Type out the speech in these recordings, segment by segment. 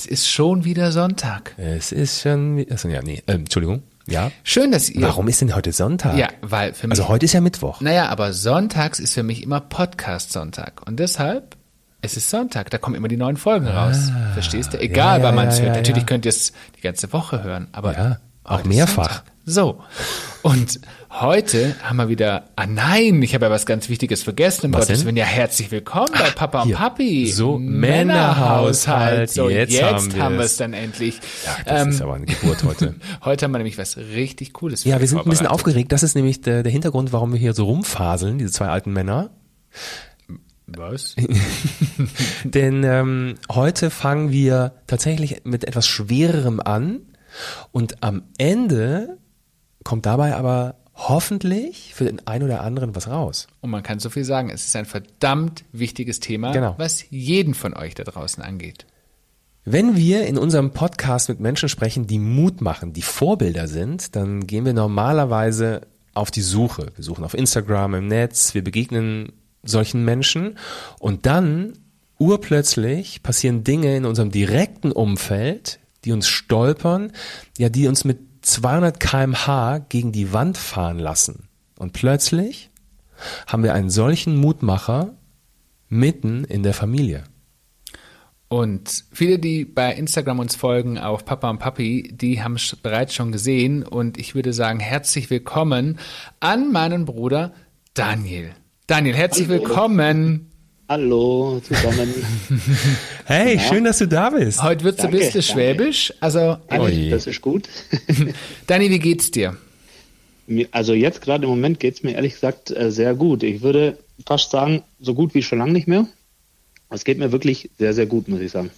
Es ist schon wieder Sonntag. Es ist schon. Achso, ja, nee. Ähm, Entschuldigung. Ja. Schön, dass ihr. Warum ist denn heute Sonntag? Ja, weil für mich. Also heute ist ja Mittwoch. Naja, aber sonntags ist für mich immer Podcast-Sonntag. Und deshalb, es ist Sonntag, da kommen immer die neuen Folgen raus. Verstehst du? Egal, Ah. ja, wann man es ja, hört. ja, Natürlich ja. könnt ihr es die ganze Woche hören, aber Ja, auch mehrfach. So. Und heute haben wir wieder, ah nein, ich habe ja was ganz Wichtiges vergessen. Um Was Gottes? Willen, ja, herzlich willkommen bei Papa und hier. Papi. So, Männerhaushalt. So, jetzt, Jetzt haben wir es dann endlich. Ja, das Ähm, ist aber eine Geburt heute. Heute haben wir nämlich was richtig Cooles Ja, wir sind ein bisschen aufgeregt. Das ist nämlich der, der Hintergrund, warum wir hier so rumfaseln, diese zwei alten Männer. Was? Denn ähm, heute fangen wir tatsächlich mit etwas Schwererem an und am Ende kommt dabei aber hoffentlich für den einen oder anderen was raus. Und man kann so viel sagen, es ist ein verdammt wichtiges Thema, Genau. was jeden von euch da draußen angeht. Wenn wir in unserem Podcast mit Menschen sprechen, die Mut machen, die Vorbilder sind, dann gehen wir normalerweise auf die Suche. Wir suchen auf Instagram, im Netz, wir begegnen solchen Menschen und dann urplötzlich passieren Dinge in unserem direkten Umfeld, die uns stolpern, ja, die uns mit 200 kmh gegen die Wand fahren lassen. Und plötzlich haben wir einen solchen Mutmacher mitten in der Familie. Und viele, die bei Instagram uns folgen auf Papa und Papi, die haben es bereits schon gesehen. Und ich würde sagen, herzlich willkommen an meinen Bruder Daniel. Daniel, herzlich Hallo. willkommen. Hallo zusammen. Hey, schön, dass du da bist. Heute wird's ein Danke, bisschen danke. schwäbisch. Also, Ui. das ist gut. Dani, wie geht's dir? Also jetzt gerade im Moment geht es mir ehrlich gesagt äh, sehr gut. Ich würde fast sagen, so gut wie schon lange nicht mehr. Es geht mir wirklich sehr, sehr gut, muss ich sagen.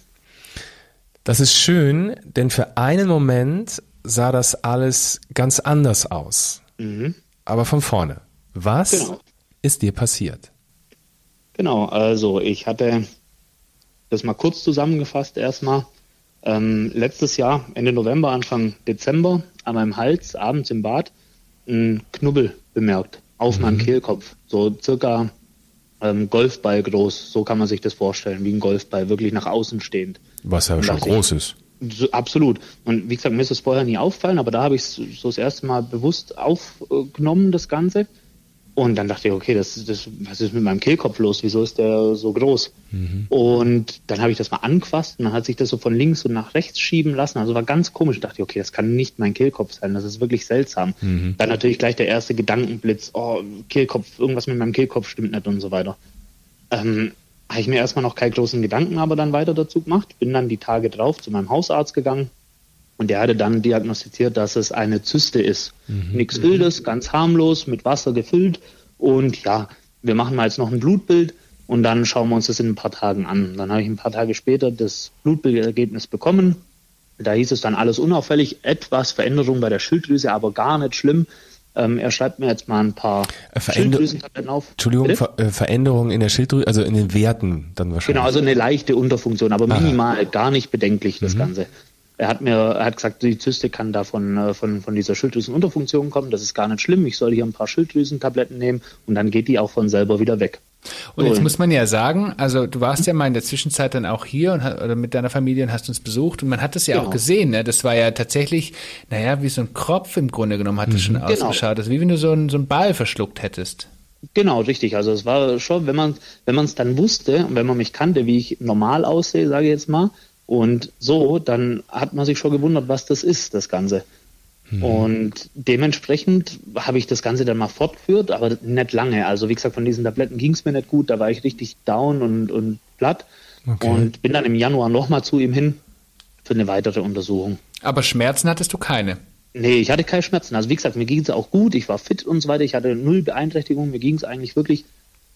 Das ist schön, denn für einen Moment sah das alles ganz anders aus. Mhm. Aber von vorne. Was Genau. ist dir passiert? Genau, also ich hatte das mal kurz zusammengefasst erstmal. Ähm, letztes Jahr, Ende November, Anfang Dezember, an meinem Hals, abends im Bad, ein Knubbel bemerkt auf meinem Kehlkopf. So circa ähm, Golfball groß, so kann man sich das vorstellen, wie ein Golfball, wirklich nach außen stehend. Was ja schon groß ist. So, absolut. Und wie gesagt, mir ist das vorher nie aufgefallen, aber da habe ich es so das erste Mal bewusst aufgenommen, das Ganze. Und dann dachte ich, okay, das, das, was ist mit meinem Kehlkopf los? Wieso ist der so groß? Und dann habe ich das mal angefasst und dann hat sich das so von links und nach rechts schieben lassen. Also war ganz komisch. Ich dachte, okay, das kann nicht mein Kehlkopf sein. Das ist wirklich seltsam. Dann natürlich gleich der erste Gedankenblitz, oh, Kehlkopf, irgendwas mit meinem Kehlkopf stimmt nicht und so weiter. Ähm, habe ich mir erstmal noch keine großen Gedanken aber dann weiter dazu gemacht. Bin dann die Tage drauf zu meinem Hausarzt gegangen und der hatte dann diagnostiziert, dass es eine Zyste ist. Nichts Wildes, ganz harmlos, mit Wasser gefüllt und ja, wir machen mal jetzt noch ein Blutbild und dann schauen wir uns das in ein paar Tagen an. Dann habe ich ein paar Tage später das Blutbildergebnis bekommen. Da hieß es dann alles unauffällig, etwas Veränderung bei der Schilddrüse, aber gar nicht schlimm. Ähm, er schreibt mir jetzt mal ein paar Äh, Veränder- Schilddrüsentabletten auf. Entschuldigung? Ver äh, Veränderung in der Schilddrüse, also in den Werten dann wahrscheinlich. Genau, also eine leichte Unterfunktion, aber minimal, gar nicht bedenklich das Ganze. Er hat mir, er hat gesagt, die Zyste kann da von, äh, von, von dieser Schilddrüsenunterfunktion kommen, das ist gar nicht schlimm, ich soll hier ein paar Schilddrüsentabletten nehmen und dann geht die auch von selber wieder weg. Und jetzt muss man ja sagen, also du warst ja mal in der Zwischenzeit dann auch hier und oder mit deiner Familie und hast uns besucht und man hat das ja auch Genau. gesehen, ne? Das war ja tatsächlich, naja, wie so ein Kropf im Grunde genommen hat das schon Genau. ausgeschaut. Also wie wenn du so einen, so einen Ball verschluckt hättest. Genau, richtig. Also es war schon, wenn man wenn man es dann wusste und wenn man mich kannte, wie ich normal aussehe, sage ich jetzt mal, und so, dann hat man sich schon gewundert, was das ist, das Ganze. Und dementsprechend habe ich das Ganze dann mal fortgeführt, aber nicht lange. Also wie gesagt, von diesen Tabletten ging es mir nicht gut, da war ich richtig down und, und platt. Okay. Und bin dann im Januar nochmal zu ihm hin für eine weitere Untersuchung. Aber Schmerzen hattest du keine. Nee, ich hatte keine Schmerzen. Also wie gesagt, mir ging es auch gut, ich war fit und so weiter, ich hatte null Beeinträchtigungen, mir ging es eigentlich wirklich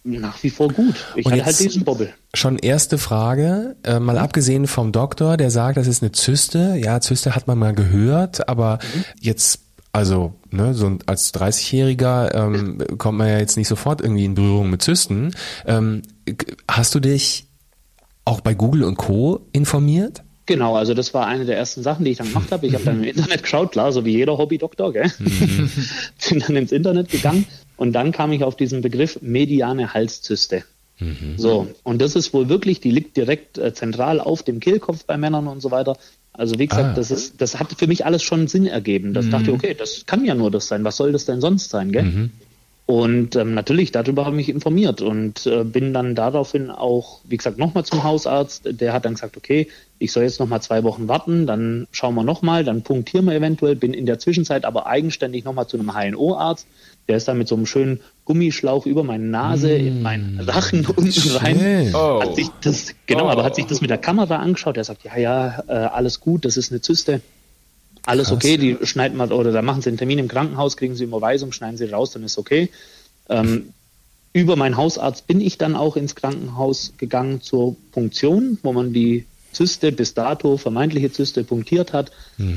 nach wie vor gut. Ich Und hatte halt diesen Bobbel. Schon erste Frage, äh, mal abgesehen vom Doktor, der sagt, das ist eine Zyste. Ja, Zyste hat man mal gehört, aber jetzt, also ne, so als 30-Jähriger ähm, kommt man ja jetzt nicht sofort irgendwie in Berührung mit Zysten. Ähm, hast du dich auch bei Google und Co. informiert? Genau, also das war eine der ersten Sachen, die ich dann gemacht habe. Ich habe dann im Internet geschaut, klar, so wie jeder Hobbydoktor, gell? Bin dann ins Internet gegangen und dann kam ich auf diesen Begriff mediane Halszyste. So, und das ist wohl wirklich, die liegt direkt äh, zentral auf dem Kehlkopf bei Männern und so weiter. Also wie gesagt, Ah. das ist, das hat für mich alles schon Sinn ergeben. Das dachte ich, okay, das kann ja nur das sein. Was soll das denn sonst sein, gell? Und ähm, natürlich, darüber habe ich mich informiert und äh, bin dann daraufhin auch, wie gesagt, nochmal zum Hausarzt. Der hat dann gesagt, okay, ich soll jetzt nochmal zwei Wochen warten, dann schauen wir nochmal, dann punktieren wir eventuell. Bin in der Zwischenzeit aber eigenständig nochmal zu einem HNO-Arzt. Der ist dann mit so einem schönen Gummischlauch über meine Nase in meinen Rachen unten rein. Schön. Oh. Hat sich das, genau, Oh. aber hat sich das mit der Kamera angeschaut. Er sagt, ja, ja, äh, alles gut, das ist eine Zyste. Alles Krass. okay, die schneiden mal, oder da machen sie einen Termin im Krankenhaus, kriegen sie Überweisung, schneiden sie raus, dann ist okay. Ähm, über meinen Hausarzt bin ich dann auch ins Krankenhaus gegangen zur Punktion, wo man die Zyste bis dato, vermeintliche Zyste, punktiert hat.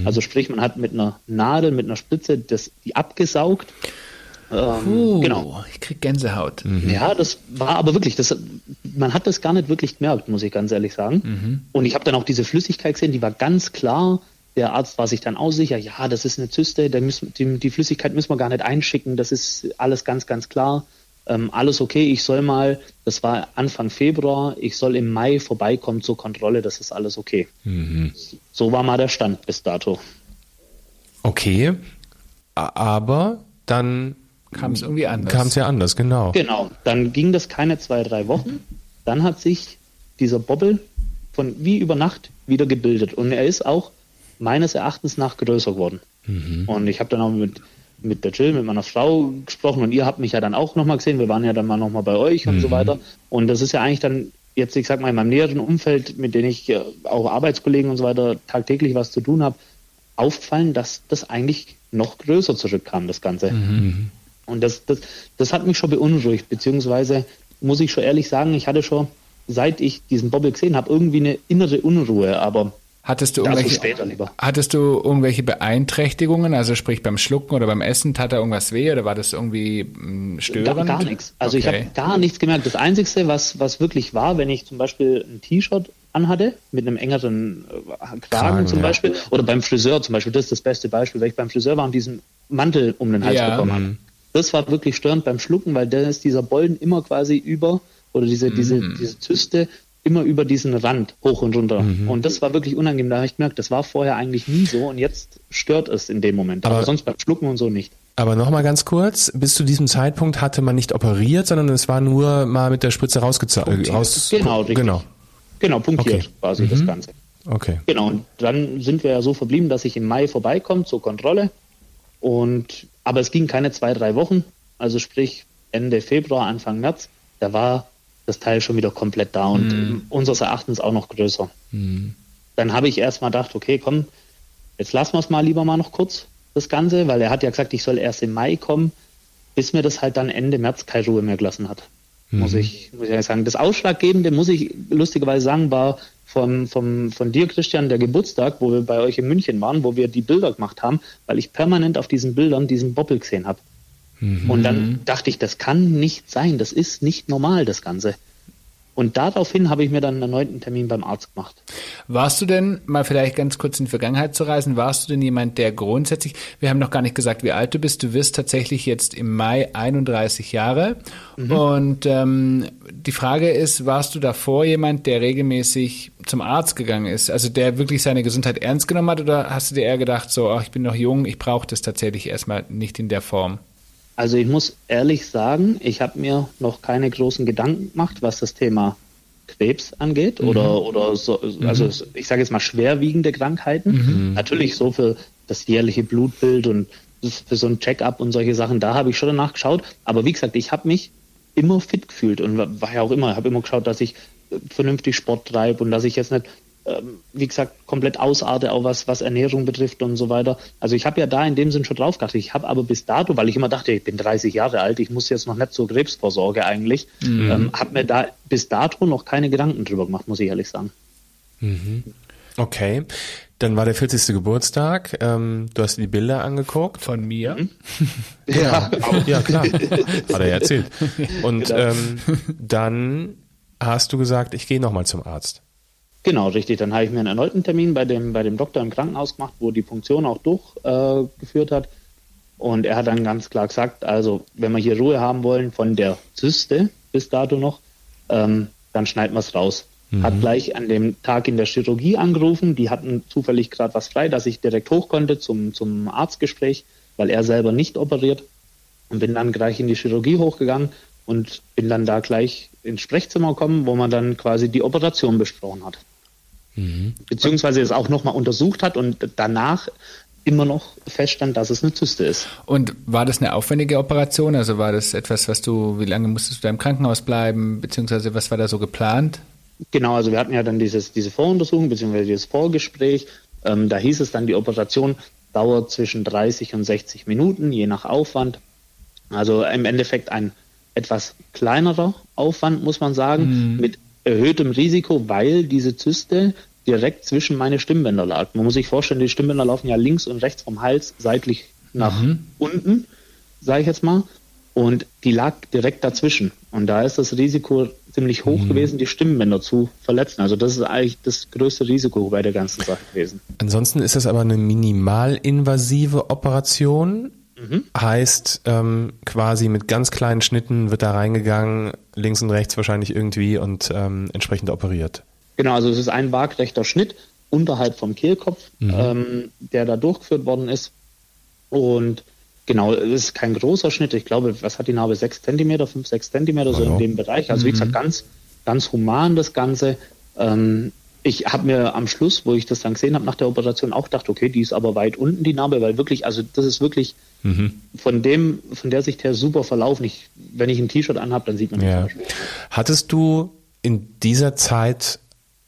Also sprich, man hat mit einer Nadel, mit einer Spritze das, die abgesaugt. Ähm, Uh, Genau. Ich krieg Gänsehaut. Ja, das war aber wirklich, das, man hat das gar nicht wirklich gemerkt, muss ich ganz ehrlich sagen. Und ich habe dann auch diese Flüssigkeit gesehen, die war ganz klar. Der Arzt war sich dann auch sicher, ja, das ist eine Zyste, müssen, die, die Flüssigkeit müssen wir gar nicht einschicken, das ist alles ganz, ganz klar. Ähm, alles okay, ich soll mal, das war Anfang Februar, ich soll im Mai vorbeikommen zur Kontrolle, das ist alles okay. So war mal der Stand bis dato. Okay, aber dann Kam es irgendwie anders. kam es ja anders, genau. Genau, dann ging das keine zwei, drei Wochen. Dann hat sich dieser Bobbel von wie über Nacht wieder gebildet. Und er ist auch meines Erachtens nach größer geworden. Und ich habe dann auch mit, mit der Jill, mit meiner Frau gesprochen und ihr habt mich ja dann auch nochmal gesehen. Wir waren ja dann mal nochmal bei euch und so weiter. Und das ist ja eigentlich dann jetzt, ich sag mal, in meinem näheren Umfeld, mit denen ich äh, auch Arbeitskollegen und so weiter tagtäglich was zu tun habe, aufgefallen, dass das eigentlich noch größer zurückkam, das Ganze. Und das, das, das hat mich schon beunruhigt, beziehungsweise muss ich schon ehrlich sagen, ich hatte schon, seit ich diesen Bobbel gesehen habe, irgendwie eine innere Unruhe, aber Hattest du dazu irgendwelche, später lieber. hattest du irgendwelche Beeinträchtigungen? Also sprich beim Schlucken oder beim Essen, tat da irgendwas weh oder war das irgendwie mh, störend? Gar, gar nichts. Also ich Okay. habe gar nichts gemerkt. Das Einzige, was, was wirklich war, wenn ich zum Beispiel ein T-Shirt anhatte, mit einem engeren äh, Kragen, Kragen, zum ja. Beispiel, oder beim Friseur zum Beispiel, das ist das beste Beispiel, weil ich beim Friseur war und diesen Mantel um den Hals Ja. bekommen habe. Das war wirklich störend beim Schlucken, weil da ist dieser Bollen immer quasi über, oder diese, diese, Mhm. diese Zyste immer über diesen Rand hoch und runter. Und das war wirklich unangenehm. Da habe ich gemerkt, das war vorher eigentlich nie so und jetzt stört es in dem Moment. Aber, Aber- sonst beim Schlucken und so nicht. Aber nochmal ganz kurz, bis zu diesem Zeitpunkt hatte man nicht operiert, sondern es war nur mal mit der Spritze rausgezogen. Raus Genau, richtig. Genau, Genau, punktiert Okay. quasi das Ganze. okay. Genau, und dann sind wir ja so verblieben, dass ich im Mai vorbeikomme zur Kontrolle. Und aber es ging keine zwei, drei Wochen, also sprich Ende Februar, Anfang März, da war das Teil schon wieder komplett da und ähm, unseres Erachtens auch noch größer. Dann habe ich erstmal gedacht, okay, komm, jetzt lassen wir es mal lieber mal noch kurz, das Ganze, weil er hat ja gesagt, ich soll erst im Mai kommen, bis mir das halt dann Ende März keine Ruhe mehr gelassen hat. Muss ich, muss ich sagen. Das Ausschlaggebende, muss ich lustigerweise sagen, war vom, vom, von dir, Christian, der Geburtstag, wo wir bei euch in München waren, wo wir die Bilder gemacht haben, weil ich permanent auf diesen Bildern diesen Boppel gesehen habe. Und dann dachte ich, das kann nicht sein, das ist nicht normal, das Ganze. Und daraufhin habe ich mir dann einen erneuten Termin beim Arzt gemacht. Warst du denn, mal vielleicht ganz kurz in die Vergangenheit zu reisen, warst du denn jemand, der grundsätzlich, wir haben noch gar nicht gesagt, wie alt du bist, du wirst tatsächlich jetzt im Mai 31 Jahre. Und ähm, die Frage ist, warst du davor jemand, der regelmäßig zum Arzt gegangen ist, also der wirklich seine Gesundheit ernst genommen hat, oder hast du dir eher gedacht, so, ach, ich bin noch jung, ich brauche das tatsächlich erstmal nicht in der Form? Also ich muss ehrlich sagen, ich habe mir noch keine großen Gedanken gemacht, was das Thema Krebs angeht oder oder so, also ich sage jetzt mal schwerwiegende Krankheiten. Natürlich so für das jährliche Blutbild und für so ein Check-up und solche Sachen, da habe ich schon danach geschaut. Aber wie gesagt, ich habe mich immer fit gefühlt und war- war ja auch immer, habe immer geschaut, dass ich äh, vernünftig Sport treibe und dass ich jetzt nicht ähm, wie gesagt, komplett ausarte, auch was, was Ernährung betrifft und so weiter. Also ich habe ja da in dem Sinn schon drauf geachtet. Ich habe aber bis dato, weil ich immer dachte, ich bin 30 Jahre alt, ich muss jetzt noch nicht zur Krebsvorsorge eigentlich, ähm, habe mir da bis dato noch keine Gedanken drüber gemacht, muss ich ehrlich sagen. Okay. Dann war der 40. Geburtstag. Ähm, du hast dir die Bilder angeguckt. Von mir? Ja, Ja, klar. Hat er ja erzählt. Und Genau. ähm, dann hast du gesagt, ich gehe nochmal zum Arzt. Genau, richtig. Dann habe ich mir einen erneuten Termin bei dem, bei dem Doktor im Krankenhaus gemacht, wo die Punktion auch durchgeführt äh, hat. Und er hat dann ganz klar gesagt, also wenn wir hier Ruhe haben wollen von der Zyste bis dato noch, ähm, dann schneiden wir es raus. Mhm. Hat gleich an dem Tag in der Chirurgie angerufen, die hatten zufällig gerade was frei, dass ich direkt hoch konnte zum, zum Arztgespräch, weil er selber nicht operiert und bin dann gleich in die Chirurgie hochgegangen und bin dann da gleich ins Sprechzimmer gekommen, wo man dann quasi die Operation besprochen hat. Mhm. Beziehungsweise es auch nochmal untersucht hat und danach immer noch feststand, dass es eine Zyste ist. Und war das eine aufwendige Operation? Also war das etwas, was du, wie lange musstest du da im Krankenhaus bleiben, beziehungsweise was war da so geplant? Genau, also wir hatten ja dann dieses, diese Voruntersuchung, beziehungsweise dieses Vorgespräch. Ähm, da hieß es dann, die Operation dauert zwischen 30 und 60 Minuten, je nach Aufwand. Also im Endeffekt ein etwas kleinerer Aufwand, muss man sagen, mhm. mit erhöhtem Risiko, weil diese Zyste direkt zwischen meine Stimmbänder lag. Man muss sich vorstellen, die Stimmbänder laufen ja links und rechts vom Hals seitlich nach mhm. unten, sage ich jetzt mal. Und die lag direkt dazwischen. Und da ist das Risiko ziemlich hoch mhm. gewesen, die Stimmbänder zu verletzen. Also das ist eigentlich das größte Risiko bei der ganzen Sache gewesen. Ansonsten ist das aber eine minimalinvasive Operation. Mhm. Heißt, ähm, quasi mit ganz kleinen Schnitten wird da reingegangen, links und rechts wahrscheinlich irgendwie und ähm, entsprechend operiert. Genau, also es ist ein waagrechter Schnitt unterhalb vom Kehlkopf, mhm. ähm, der da durchgeführt worden ist. Und genau, es ist kein großer Schnitt. Ich glaube, was hat die Narbe? Sechs Zentimeter, fünf, sechs Zentimeter, so in dem Bereich. Also mhm. wie gesagt, ganz, ganz human das Ganze. Ähm, ich habe mir am Schluss, wo ich das dann gesehen habe nach der Operation, auch gedacht, okay, die ist aber weit unten, die Narbe, weil wirklich, also das ist wirklich mhm. von dem, von der Sicht her super verlaufen. Ich, wenn ich ein T-Shirt anhabe, dann sieht man ja. Hattest du in dieser Zeit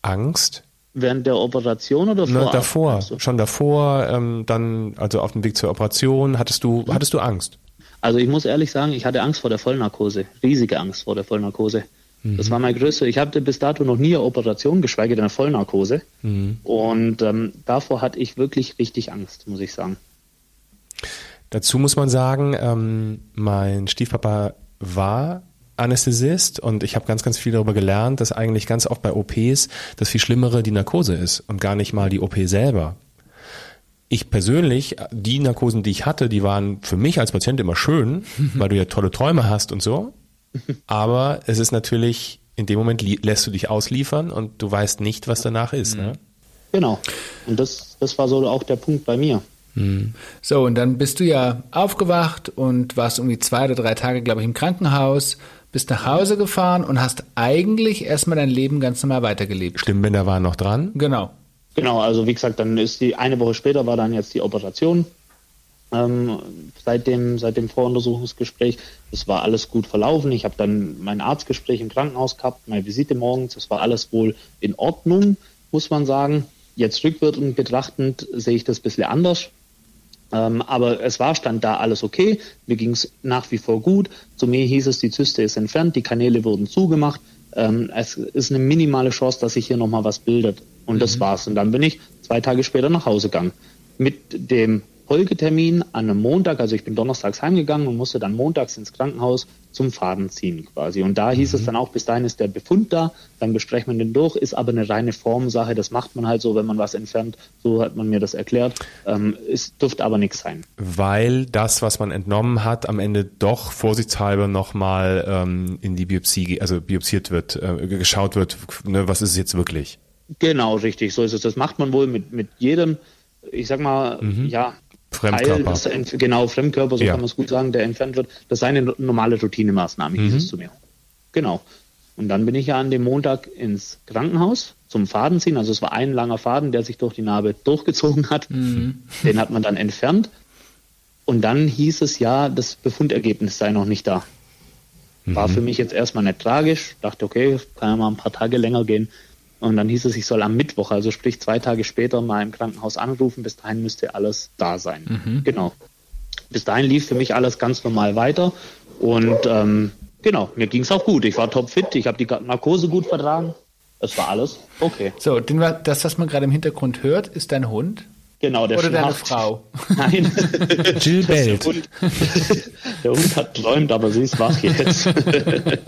Angst? Während der Operation oder vor? Ne, davor, also. schon davor, ähm, dann also auf dem Weg zur Operation, hattest du, mhm. hattest du Angst? Also ich muss ehrlich sagen, ich hatte Angst vor der Vollnarkose, riesige Angst vor der Vollnarkose. Mhm. Das war mein größter. Ich hatte bis dato noch nie eine Operation, geschweige denn eine Vollnarkose. Mhm. Und ähm, davor hatte ich wirklich richtig Angst, muss ich sagen. Dazu muss man sagen, ähm, mein Stiefpapa war Anästhesist und ich habe ganz, ganz viel darüber gelernt, dass eigentlich ganz oft bei OPs das viel Schlimmere die Narkose ist und gar nicht mal die OP selber. Ich persönlich, die Narkosen, die ich hatte, die waren für mich als Patient immer schön, weil du ja tolle Träume hast und so. Aber es ist natürlich, in dem Moment lässt du dich ausliefern und du weißt nicht, was danach ist. Ne? Genau. Und das, das war so auch der Punkt bei mir. Mhm. So, und dann bist du ja aufgewacht und warst irgendwie zwei oder drei Tage, glaube ich, im Krankenhaus bist nach Hause gefahren und hast eigentlich erstmal dein Leben ganz normal weitergelebt. Stimmbänder waren noch dran? Genau. Genau, also wie gesagt, dann ist die eine Woche später war dann jetzt die Operation. Ähm, seit dem seit dem Voruntersuchungsgespräch, es war alles gut verlaufen. Ich habe dann mein Arztgespräch im Krankenhaus gehabt, meine Visite morgens, das war alles wohl in Ordnung, muss man sagen. Jetzt rückwirkend betrachtend sehe ich das ein bisschen anders. Ähm, aber es war, stand da alles okay. Mir ging es nach wie vor gut. Zu mir hieß es, die Zyste ist entfernt, die Kanäle wurden zugemacht. Ähm, es ist eine minimale Chance, dass sich hier nochmal was bildet. Und mhm. das war's. Und dann bin ich zwei Tage später nach Hause gegangen. Mit dem Folgetermin an einem Montag, also ich bin donnerstags heimgegangen und musste dann montags ins Krankenhaus zum Faden ziehen quasi. Und da hieß mhm. es dann auch, bis dahin ist der Befund da, dann besprechen wir den durch, ist aber eine reine Formsache, das macht man halt so, wenn man was entfernt, so hat man mir das erklärt. Ähm, es dürfte aber nichts sein. Weil das, was man entnommen hat, am Ende doch vorsichtshalber nochmal ähm, in die Biopsie, also biopsiert wird, äh, geschaut wird, ne, was ist es jetzt wirklich? Genau, richtig, so ist es. Das macht man wohl mit, mit jedem, ich sag mal, mhm. ja, Fremdkörper. Teil, des, genau, Fremdkörper, so ja. kann man es gut sagen, der entfernt wird. Das ist eine normale Routinemaßnahme, hieß mhm. es zu mir. Genau. Und dann bin ich ja an dem Montag ins Krankenhaus zum Fadenziehen. Also es war ein langer Faden, der sich durch die Narbe durchgezogen hat. Mhm. Den hat man dann entfernt. Und dann hieß es ja, das Befundergebnis sei noch nicht da. War mhm. für mich jetzt erstmal nicht tragisch. Dachte, okay, kann ja mal ein paar Tage länger gehen. Und dann hieß es, ich soll am Mittwoch, also sprich zwei Tage später, mal im Krankenhaus anrufen. Bis dahin müsste alles da sein. Mhm. Genau. Bis dahin lief für mich alles ganz normal weiter. Und ähm, genau, mir ging es auch gut. Ich war topfit, ich habe die Narkose gut vertragen. Es war alles okay. So, das, was man gerade im Hintergrund hört, ist dein Hund? Genau, der Oder deine Frau? Nein. Jill bellt. Der Hund, der Hund hat träumt, aber sie ist wach jetzt.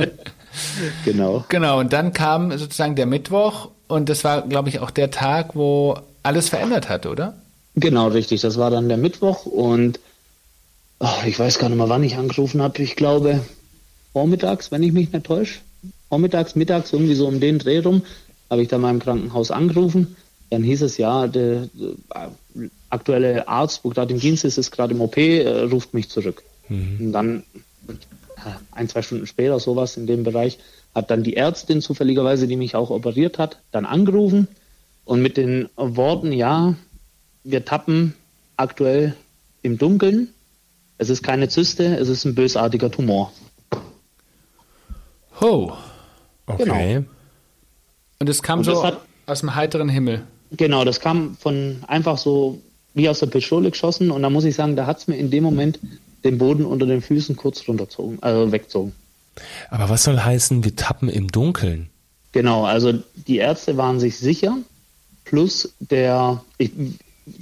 genau. Genau, und dann kam sozusagen der Mittwoch und das war, glaube ich, auch der Tag, wo alles verändert hat, oder? Genau, richtig. Das war dann der Mittwoch und oh, ich weiß gar nicht mal, wann ich angerufen habe. Ich glaube vormittags, wenn ich mich nicht täusche. vormittags, mittags, irgendwie so um den Dreh rum, habe ich dann mal im Krankenhaus angerufen. Dann hieß es, ja, der, der aktuelle Arzt, wo gerade im Dienst ist, ist gerade im OP, äh, ruft mich zurück. Mhm. Und dann ein, zwei Stunden später, sowas in dem Bereich, hat dann die Ärztin zufälligerweise, die mich auch operiert hat, dann angerufen und mit den Worten, ja, wir tappen aktuell im Dunkeln. Es ist keine Zyste, es ist ein bösartiger Tumor. Oh. Okay. Genau. Und es kam und so hat, aus dem heiteren Himmel. Genau, das kam von einfach so wie aus der Pistole geschossen und da muss ich sagen, da hat es mir in dem Moment den Boden unter den Füßen kurz runterzogen, also wegzogen. Aber was soll heißen, wir tappen im Dunkeln? Genau, also die Ärzte waren sich sicher, plus der, ich,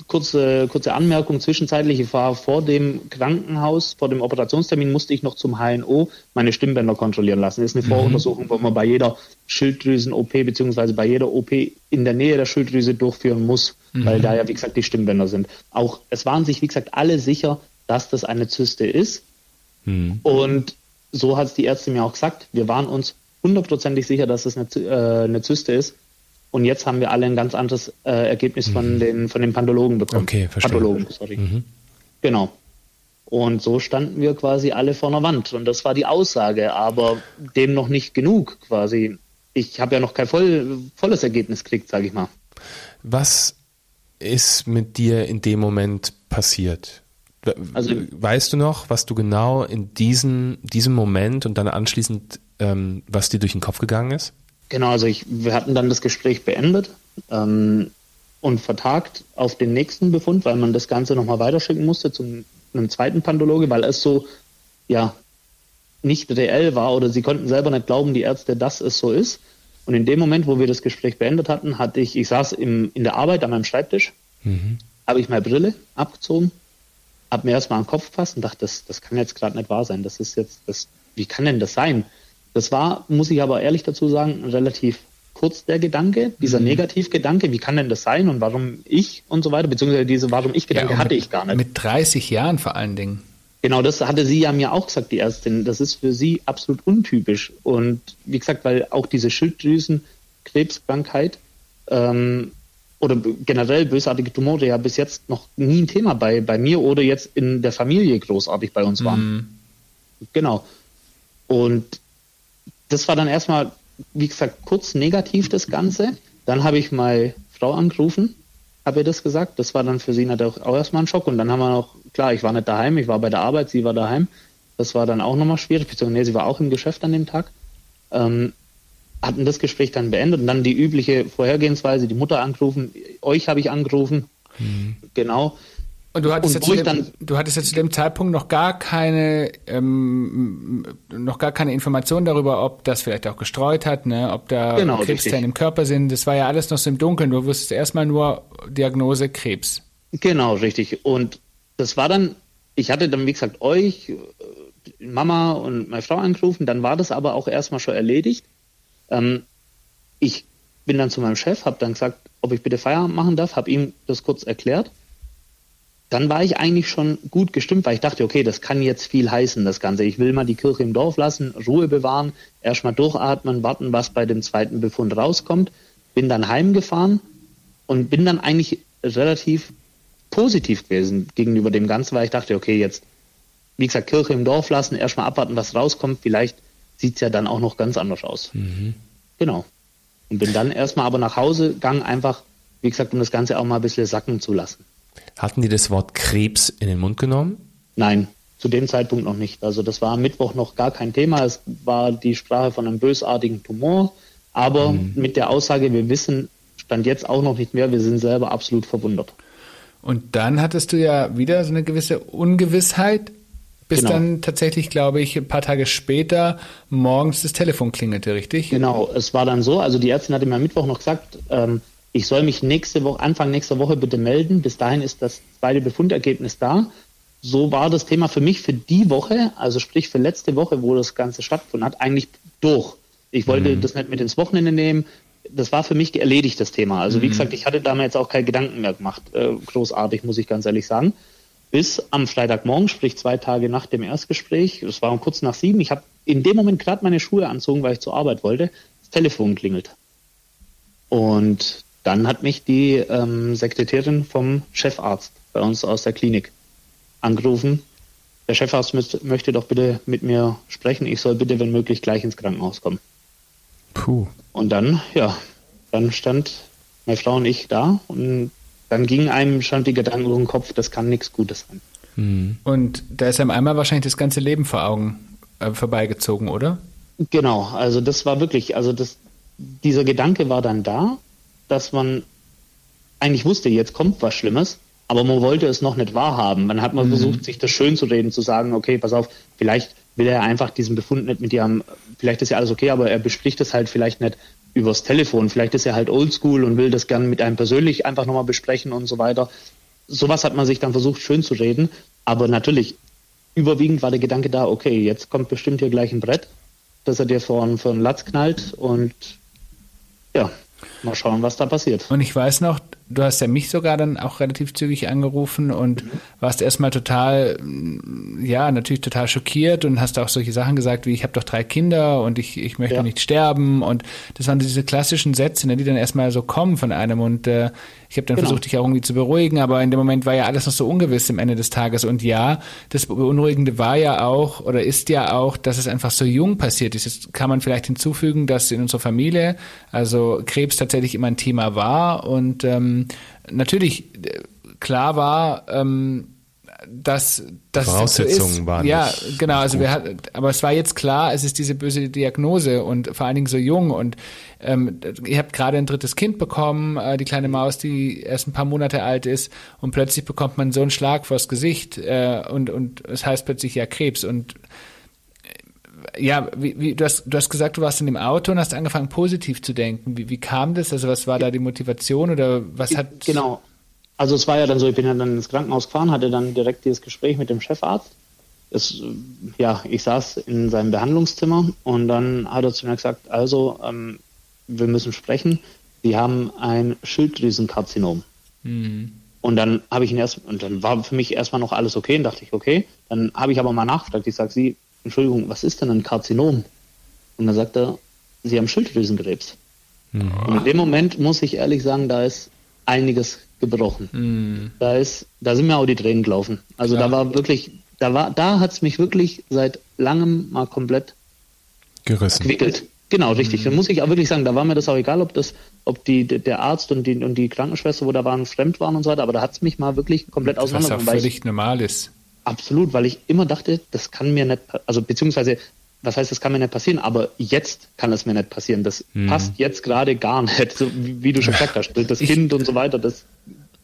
kurze, kurze Anmerkung zwischenzeitlich, ich war vor dem Krankenhaus, vor dem Operationstermin musste ich noch zum HNO meine Stimmbänder kontrollieren lassen. Das ist eine mhm. Voruntersuchung, wo man bei jeder Schilddrüsen-OP beziehungsweise bei jeder OP in der Nähe der Schilddrüse durchführen muss, mhm. weil da ja, wie gesagt, die Stimmbänder sind. Auch, es waren sich, wie gesagt, alle sicher, dass das eine Zyste ist. Mhm. Und so hat es die Ärzte mir auch gesagt. Wir waren uns hundertprozentig sicher, dass es eine, äh, eine Zyste ist. Und jetzt haben wir alle ein ganz anderes äh, Ergebnis mhm. von den von den Pathologen bekommen. Okay, verstehe. Pathologen, sorry. Mhm. Genau. Und so standen wir quasi alle vor einer Wand. Und das war die Aussage, aber dem noch nicht genug quasi. Ich habe ja noch kein voll, volles Ergebnis gekriegt, sage ich mal. Was ist mit dir in dem Moment passiert? Also, weißt du noch, was du genau in diesen, diesem Moment und dann anschließend, ähm, was dir durch den Kopf gegangen ist? Genau, also ich, wir hatten dann das Gespräch beendet ähm, und vertagt auf den nächsten Befund, weil man das Ganze nochmal weiterschicken musste zu einem zweiten Pandologe, weil es so, ja, nicht reell war oder sie konnten selber nicht glauben, die Ärzte, dass es so ist. Und in dem Moment, wo wir das Gespräch beendet hatten, hatte ich, ich saß im, in der Arbeit an meinem Schreibtisch, mhm. habe ich meine Brille abgezogen, habe mir erstmal an den Kopf gefasst und dachte, das, das kann jetzt gerade nicht wahr sein. Das ist jetzt, das, wie kann denn das sein? Das war, muss ich aber ehrlich dazu sagen, relativ kurz der Gedanke, dieser mhm. Negativgedanke, wie kann denn das sein und warum ich und so weiter, beziehungsweise diese Warum ich Gedanke ja, hatte ich gar nicht. Mit 30 Jahren vor allen Dingen. Genau, das hatte sie ja mir auch gesagt, die Ärztin. Das ist für sie absolut untypisch. Und wie gesagt, weil auch diese Schilddrüsenkrebskrankheit ähm, oder generell bösartige Tumore ja bis jetzt noch nie ein Thema bei, bei mir oder jetzt in der Familie großartig bei uns waren. Mhm. Genau. Und das war dann erstmal, wie gesagt, kurz negativ das Ganze. Dann habe ich meine Frau angerufen, habe ihr das gesagt. Das war dann für sie natürlich auch erstmal ein Schock. Und dann haben wir noch, klar, ich war nicht daheim, ich war bei der Arbeit, sie war daheim. Das war dann auch nochmal schwierig, beziehungsweise sie war auch im Geschäft an dem Tag. Ähm, hatten das Gespräch dann beendet und dann die übliche Vorhergehensweise, die Mutter angerufen, euch habe ich angerufen. Mhm. Genau. Und du hattest, und jetzt dem, du hattest jetzt zu dem Zeitpunkt noch gar keine, ähm, noch gar keine Information darüber, ob das vielleicht auch gestreut hat, ne, ob da genau, Krebszellen im Körper sind. Das war ja alles noch so im Dunkeln. Du wusstest erstmal nur Diagnose Krebs. Genau, richtig. Und das war dann, ich hatte dann, wie gesagt, euch, äh, Mama und meine Frau angerufen. Dann war das aber auch erstmal schon erledigt. Ähm, ich bin dann zu meinem Chef, habe dann gesagt, ob ich bitte Feierabend machen darf, habe ihm das kurz erklärt dann war ich eigentlich schon gut gestimmt, weil ich dachte, okay, das kann jetzt viel heißen, das Ganze. Ich will mal die Kirche im Dorf lassen, Ruhe bewahren, erstmal durchatmen, warten, was bei dem zweiten Befund rauskommt. Bin dann heimgefahren und bin dann eigentlich relativ positiv gewesen gegenüber dem Ganzen, weil ich dachte, okay, jetzt, wie gesagt, Kirche im Dorf lassen, erstmal abwarten, was rauskommt. Vielleicht sieht es ja dann auch noch ganz anders aus. Mhm. Genau. Und bin dann erstmal aber nach Hause gegangen, einfach, wie gesagt, um das Ganze auch mal ein bisschen sacken zu lassen. Hatten die das Wort Krebs in den Mund genommen? Nein, zu dem Zeitpunkt noch nicht. Also das war am Mittwoch noch gar kein Thema. Es war die Sprache von einem bösartigen Tumor. Aber mhm. mit der Aussage, wir wissen, stand jetzt auch noch nicht mehr, wir sind selber absolut verwundert. Und dann hattest du ja wieder so eine gewisse Ungewissheit, bis genau. dann tatsächlich, glaube ich, ein paar Tage später morgens das Telefon klingelte, richtig? Genau, es war dann so, also die Ärztin hatte mir am Mittwoch noch gesagt, ähm, ich soll mich nächste Woche, Anfang nächster Woche bitte melden. Bis dahin ist das zweite Befundergebnis da. So war das Thema für mich für die Woche, also sprich für letzte Woche, wo das Ganze stattgefunden hat, eigentlich durch. Ich wollte mhm. das nicht mit ins Wochenende nehmen. Das war für mich erledigt, das Thema. Also mhm. wie gesagt, ich hatte damals auch keine Gedanken mehr gemacht. Äh, großartig, muss ich ganz ehrlich sagen. Bis am Freitagmorgen, sprich zwei Tage nach dem Erstgespräch, das war um kurz nach sieben, ich habe in dem Moment gerade meine Schuhe anzogen, weil ich zur Arbeit wollte, das Telefon klingelt. Und dann hat mich die ähm, Sekretärin vom Chefarzt bei uns aus der Klinik angerufen. Der Chefarzt müsst, möchte doch bitte mit mir sprechen. Ich soll bitte, wenn möglich, gleich ins Krankenhaus kommen. Puh. Und dann, ja, dann stand meine Frau und ich da und dann ging einem schon die Gedanken durch den Kopf, das kann nichts Gutes sein. Mhm. Und da ist einem einmal wahrscheinlich das ganze Leben vor Augen äh, vorbeigezogen, oder? Genau, also das war wirklich, also das, dieser Gedanke war dann da, dass man eigentlich wusste, jetzt kommt was Schlimmes, aber man wollte es noch nicht wahrhaben. Man hat mal mhm. versucht, sich das schön zu reden, zu sagen, okay, pass auf, vielleicht will er einfach diesen Befund nicht mit dir haben, vielleicht ist ja alles okay, aber er bespricht es halt vielleicht nicht übers Telefon, vielleicht ist er halt oldschool und will das gern mit einem persönlich einfach nochmal besprechen und so weiter. Sowas hat man sich dann versucht, schön zu reden, aber natürlich, überwiegend war der Gedanke da, okay, jetzt kommt bestimmt hier gleich ein Brett, dass er dir vor, vor einen Latz knallt und ja, mal schauen, was da passiert. Und ich weiß noch, du hast ja mich sogar dann auch relativ zügig angerufen und mhm. warst erstmal total, ja, natürlich total schockiert und hast auch solche Sachen gesagt wie, ich habe doch drei Kinder und ich, ich möchte ja. nicht sterben. Und das waren diese klassischen Sätze, ne, die dann erstmal so kommen von einem. Und äh, ich habe dann genau. versucht, dich auch irgendwie zu beruhigen, aber in dem Moment war ja alles noch so ungewiss am Ende des Tages. Und ja, das Beunruhigende war ja auch oder ist ja auch, dass es einfach so jung passiert ist. Jetzt kann man vielleicht hinzufügen, dass in unserer Familie, also Krebs tatsächlich immer ein Thema war und ähm, natürlich äh, klar war, ähm, dass das Voraussetzungen so waren. Ja, genau. Also wir hatten, aber es war jetzt klar, es ist diese böse Diagnose und vor allen Dingen so jung und ähm, ihr habt gerade ein drittes Kind bekommen, äh, die kleine Maus, die erst ein paar Monate alt ist und plötzlich bekommt man so einen Schlag vors Gesicht äh, und und es heißt plötzlich ja Krebs und ja, wie, wie, du, hast, du hast gesagt, du warst in dem Auto und hast angefangen, positiv zu denken. Wie, wie kam das? Also was war da die Motivation oder was hat... Genau. Also es war ja dann so, ich bin ja dann ins Krankenhaus gefahren, hatte dann direkt dieses Gespräch mit dem Chefarzt. Es, ja, ich saß in seinem Behandlungszimmer und dann hat er zu mir gesagt, also ähm, wir müssen sprechen. Sie haben ein Schilddrüsenkarzinom. Mhm. Und dann habe ich ihn erst, und dann war für mich erstmal noch alles okay und dachte ich, okay. Dann habe ich aber mal nachgefragt. Ich sage, Sie, Entschuldigung, was ist denn ein Karzinom? Und dann sagt er, Sie haben Schilddrüsenkrebs. Mhm. Und in dem Moment muss ich ehrlich sagen, da ist einiges gebrochen. Mhm. Da ist, da sind mir auch die Tränen gelaufen. Also Klar. da war wirklich, da war, da hat es mich wirklich seit langem mal komplett gerissen. Gewickelt. Genau, richtig. Mhm. Da muss ich auch wirklich sagen, da war mir das auch egal, ob das, ob die, der Arzt und die, und die Krankenschwester, wo da waren, fremd waren und so weiter, aber da hat es mich mal wirklich komplett auseinandergenommen. Was auch völlig normal ist. Absolut, weil ich immer dachte, das kann mir nicht, also beziehungsweise was heißt, das kann mir nicht passieren, aber jetzt kann es mir nicht passieren. Das hm. passt jetzt gerade gar nicht, so wie, wie, du schon gesagt hast. Das ich, Kind und so weiter, das,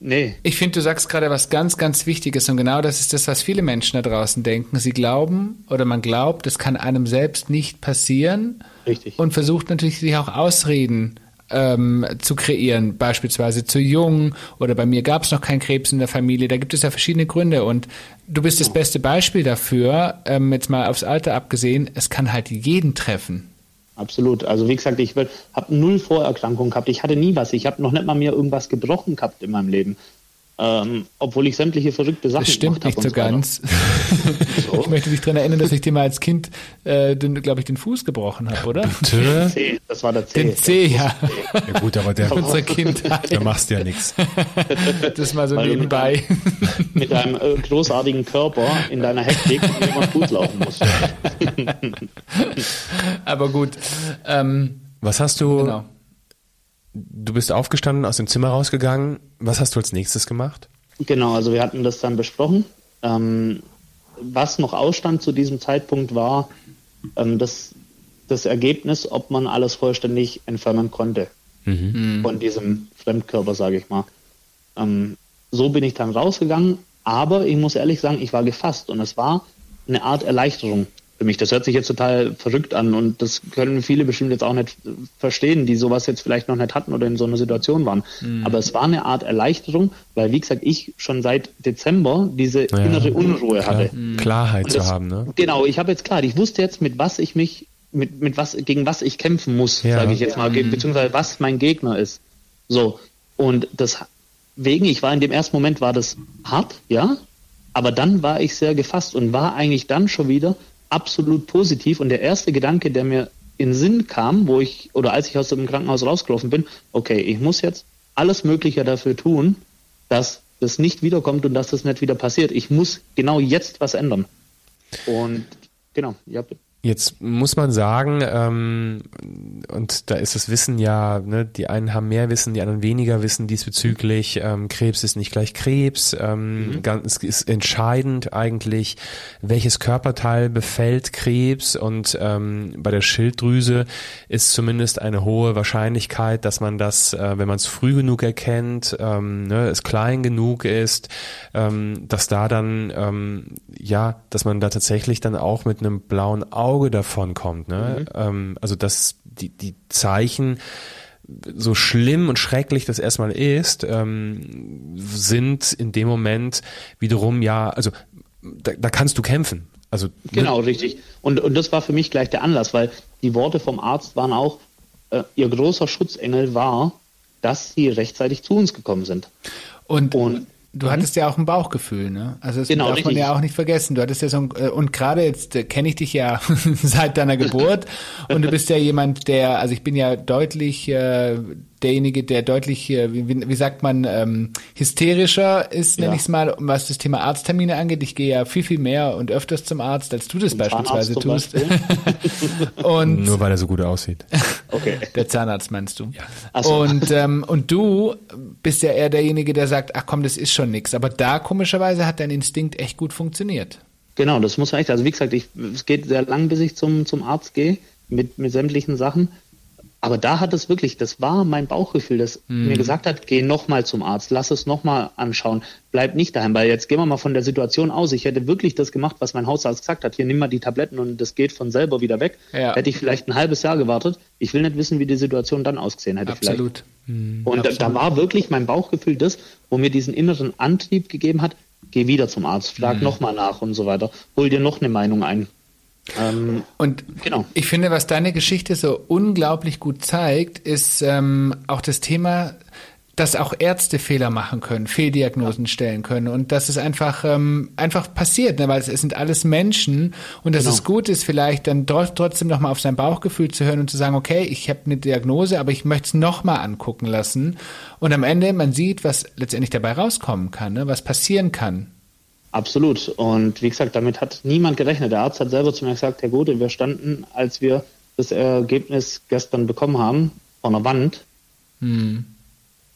nee. Ich finde, du sagst gerade was ganz, ganz Wichtiges und genau das ist das, was viele Menschen da draußen denken. Sie glauben oder man glaubt, das kann einem selbst nicht passieren. Richtig. Und versucht natürlich sich auch Ausreden ähm, zu kreieren, beispielsweise zu jung oder bei mir gab es noch keinen Krebs in der Familie. Da gibt es ja verschiedene Gründe und du bist das beste Beispiel dafür, ähm, jetzt mal aufs Alter abgesehen, es kann halt jeden treffen. Absolut. Also wie gesagt, ich habe null Vorerkrankungen gehabt. Ich hatte nie was. Ich habe noch nicht mal mir irgendwas gebrochen gehabt in meinem Leben. Ähm, obwohl ich sämtliche verrückte Sachen Das stimmt nicht so ganz. so. Ich möchte dich daran erinnern, dass ich dir mal als Kind, äh, glaube ich, den Fuß gebrochen habe, oder? Bitte? C, das war der C. Den C, ja. Ja gut, aber der unser Kindheit. Da machst du ja nichts. Das mal so Weil nebenbei. Mit einem, mit einem äh, großartigen Körper in deiner Hektik immer gut laufen musst. aber gut. Ähm, Was hast du... Genau du bist aufgestanden, aus dem Zimmer rausgegangen. Was hast du als nächstes gemacht? Genau, also wir hatten das dann besprochen. Ähm, was noch ausstand zu diesem Zeitpunkt war ähm, das, das Ergebnis, ob man alles vollständig entfernen konnte mhm. von diesem Fremdkörper, sage ich mal. Ähm, so bin ich dann rausgegangen, aber ich muss ehrlich sagen, ich war gefasst und es war eine Art Erleichterung für mich. Das hört sich jetzt total verrückt an und das können viele bestimmt jetzt auch nicht verstehen, die sowas jetzt vielleicht noch nicht hatten oder in so einer Situation waren. Mhm. Aber es war eine Art Erleichterung, weil wie gesagt, ich schon seit Dezember diese ja, innere Unruhe klar, hatte. Mhm. Klarheit das, zu haben, ne? Genau, ich habe jetzt klar, ich wusste jetzt, mit was ich mich, mit, mit was, gegen was ich kämpfen muss, ja. sage ich jetzt mal, mhm. beziehungsweise was mein Gegner ist. So. Und deswegen, ich war in dem ersten Moment war das hart, ja, aber dann war ich sehr gefasst und war eigentlich dann schon wieder absolut positiv. Und der erste Gedanke, der mir in Sinn kam, wo ich, oder als ich aus dem Krankenhaus rausgelaufen bin, okay, ich muss jetzt alles Mögliche dafür tun, dass das nicht wiederkommt und dass das nicht wieder passiert. Ich muss genau jetzt was ändern. Und genau, ja, bitte. Jetzt muss man sagen, ähm, und da ist das Wissen ja, ne, die einen haben mehr Wissen, die anderen weniger Wissen diesbezüglich. Ähm, Krebs ist nicht gleich Krebs. Ähm, mhm. ganz, es ist entscheidend eigentlich, welches Körperteil befällt Krebs. Und ähm, bei der Schilddrüse ist zumindest eine hohe Wahrscheinlichkeit, dass man das, äh, wenn man es früh genug erkennt, ähm, ne, es klein genug ist, ähm, dass da dann, ähm, ja, dass man da tatsächlich dann auch mit einem blauen Auge Auge davon kommt. Ne? Mhm. Ähm, also dass die, die Zeichen so schlimm und schrecklich das erstmal ist, ähm, sind in dem Moment wiederum ja, also da, da kannst du kämpfen. Also ne? genau, richtig. Und, und das war für mich gleich der Anlass, weil die Worte vom Arzt waren auch, äh, ihr großer Schutzengel war, dass sie rechtzeitig zu uns gekommen sind. Und, und Du mhm. hattest ja auch ein Bauchgefühl, ne? Also das genau, darf man ja auch nicht vergessen. Du hattest ja so ein, äh, und gerade jetzt äh, kenne ich dich ja seit deiner Geburt und du bist ja jemand, der, also ich bin ja deutlich äh, derjenige, der deutlich, äh, wie, wie sagt man, ähm, hysterischer ist, nenne ja. ich es mal, was das Thema Arzttermine angeht. Ich gehe ja viel, viel mehr und öfters zum Arzt, als du das zum beispielsweise tust. und Nur weil er so gut aussieht. Okay. Der Zahnarzt meinst du. Ja. So. Und, ähm, und du bist ja eher derjenige, der sagt, ach komm, das ist schon nix. Aber da komischerweise hat dein Instinkt echt gut funktioniert. Genau, das muss man echt. Also wie gesagt, ich, es geht sehr lang, bis ich zum, zum Arzt gehe mit, mit sämtlichen Sachen. Aber da hat es wirklich, das war mein Bauchgefühl, das mhm. mir gesagt hat, geh nochmal zum Arzt, lass es nochmal anschauen, bleib nicht daheim, weil jetzt gehen wir mal von der Situation aus. Ich hätte wirklich das gemacht, was mein Hausarzt gesagt hat. Hier nimm mal die Tabletten und das geht von selber wieder weg. Ja. Hätte ich vielleicht ein halbes Jahr gewartet. Ich will nicht wissen, wie die Situation dann ausgesehen hätte. Absolut. Mhm. Und Absolut. Da, da, war wirklich mein Bauchgefühl das, wo mir diesen inneren Antrieb gegeben hat, geh wieder zum Arzt, frag mhm. nochmal nach und so weiter. Hol dir noch eine Meinung ein. Ähm, und genau. ich finde, was deine Geschichte so unglaublich gut zeigt, ist ähm, auch das Thema, dass auch Ärzte Fehler machen können, Fehldiagnosen stellen können und dass es einfach ähm, einfach passiert, ne? weil es, es, sind alles Menschen und dass genau. es gut ist, vielleicht dann trotzdem nochmal auf sein Bauchgefühl zu hören und zu sagen, okay, ich habe eine Diagnose, aber ich möchte es nochmal angucken lassen und am Ende man sieht, was letztendlich dabei rauskommen kann, ne? was passieren kann. Absolut. Und wie gesagt, damit hat niemand gerechnet. Der Arzt hat selber zu mir gesagt, Herr Gute, wir standen, als wir das Ergebnis gestern bekommen haben, vor einer Wand. Hm.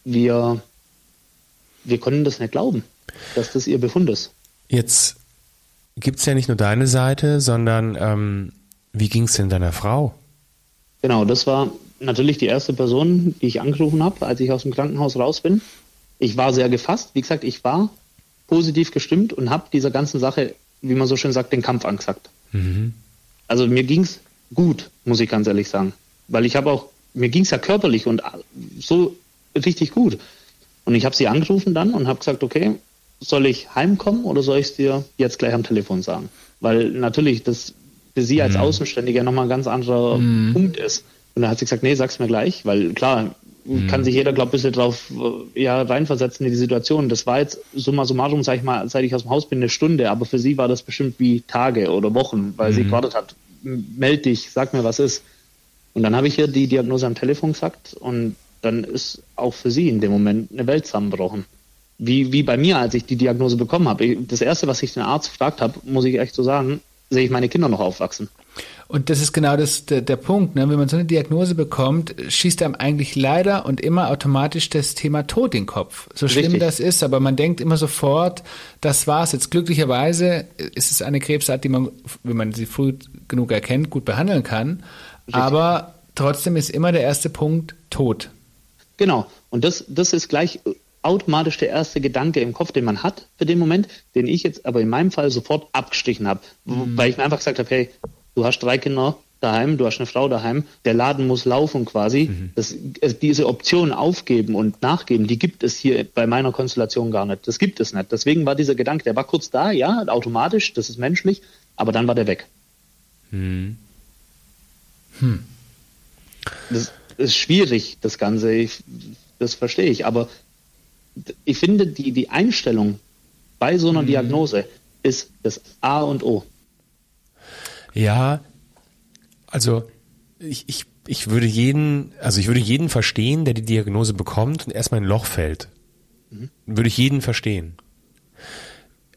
Wir, wir konnten das nicht glauben, dass das ihr Befund ist. Jetzt gibt es ja nicht nur deine Seite, sondern ähm, wie ging es denn deiner Frau? Genau, das war natürlich die erste Person, die ich angerufen habe, als ich aus dem Krankenhaus raus bin. Ich war sehr gefasst. Wie gesagt, ich war positiv gestimmt und habe dieser ganzen Sache, wie man so schön sagt, den Kampf angesagt. Mhm. Also mir ging es gut, muss ich ganz ehrlich sagen. Weil ich habe auch, mir ging es ja körperlich und so richtig gut. Und ich habe sie angerufen dann und habe gesagt, okay, soll ich heimkommen oder soll ich es dir jetzt gleich am Telefon sagen? Weil natürlich das für sie als mhm. Außenständiger nochmal ein ganz anderer mhm. Punkt ist. Und dann hat sie gesagt, nee, sag's mir gleich, weil klar, mhm. kann sich jeder, glaube ich, ein bisschen drauf äh, ja, reinversetzen in die Situation. Das war jetzt summa summarum, sag ich mal, seit ich aus dem Haus bin, eine Stunde, aber für sie war das bestimmt wie Tage oder Wochen, weil mhm. sie gewartet hat, meld dich, sag mir, was ist. Und dann habe ich ihr die Diagnose am Telefon gesagt und dann ist auch für sie in dem Moment eine Welt zusammengebrochen. Wie, wie bei mir, als ich die Diagnose bekommen habe. Das erste, was ich den Arzt gefragt habe, muss ich echt so sagen, sehe ich meine Kinder noch aufwachsen. Und das ist genau das, der, der Punkt. Ne? Wenn man so eine Diagnose bekommt, schießt einem eigentlich leider und immer automatisch das Thema Tod in den Kopf. So schlimm Richtig. das ist, aber man denkt immer sofort, das war's jetzt. Glücklicherweise ist es eine Krebsart, die man, wenn man sie früh genug erkennt, gut behandeln kann. Richtig. Aber trotzdem ist immer der erste Punkt Tod. Genau. Und das, das ist gleich automatisch der erste Gedanke im Kopf, den man hat für den Moment, den ich jetzt aber in meinem Fall sofort abgestichen habe, mhm. weil ich mir einfach gesagt habe, hey, du hast drei Kinder daheim, du hast eine Frau daheim, der Laden muss laufen quasi. Mhm. Das, also diese Option aufgeben und nachgeben, die gibt es hier bei meiner Konstellation gar nicht. Das gibt es nicht. Deswegen war dieser Gedanke, der war kurz da, ja, automatisch, das ist menschlich, aber dann war der weg. Mhm. Hm. Das ist schwierig, das Ganze, ich, das verstehe ich, aber ich finde, die, die Einstellung bei so einer mhm. Diagnose ist das A und O. Ja, also ich, ich, ich würde jeden, also ich würde jeden verstehen, der die Diagnose bekommt und erstmal in ein Loch fällt. Mhm. Würde ich jeden verstehen.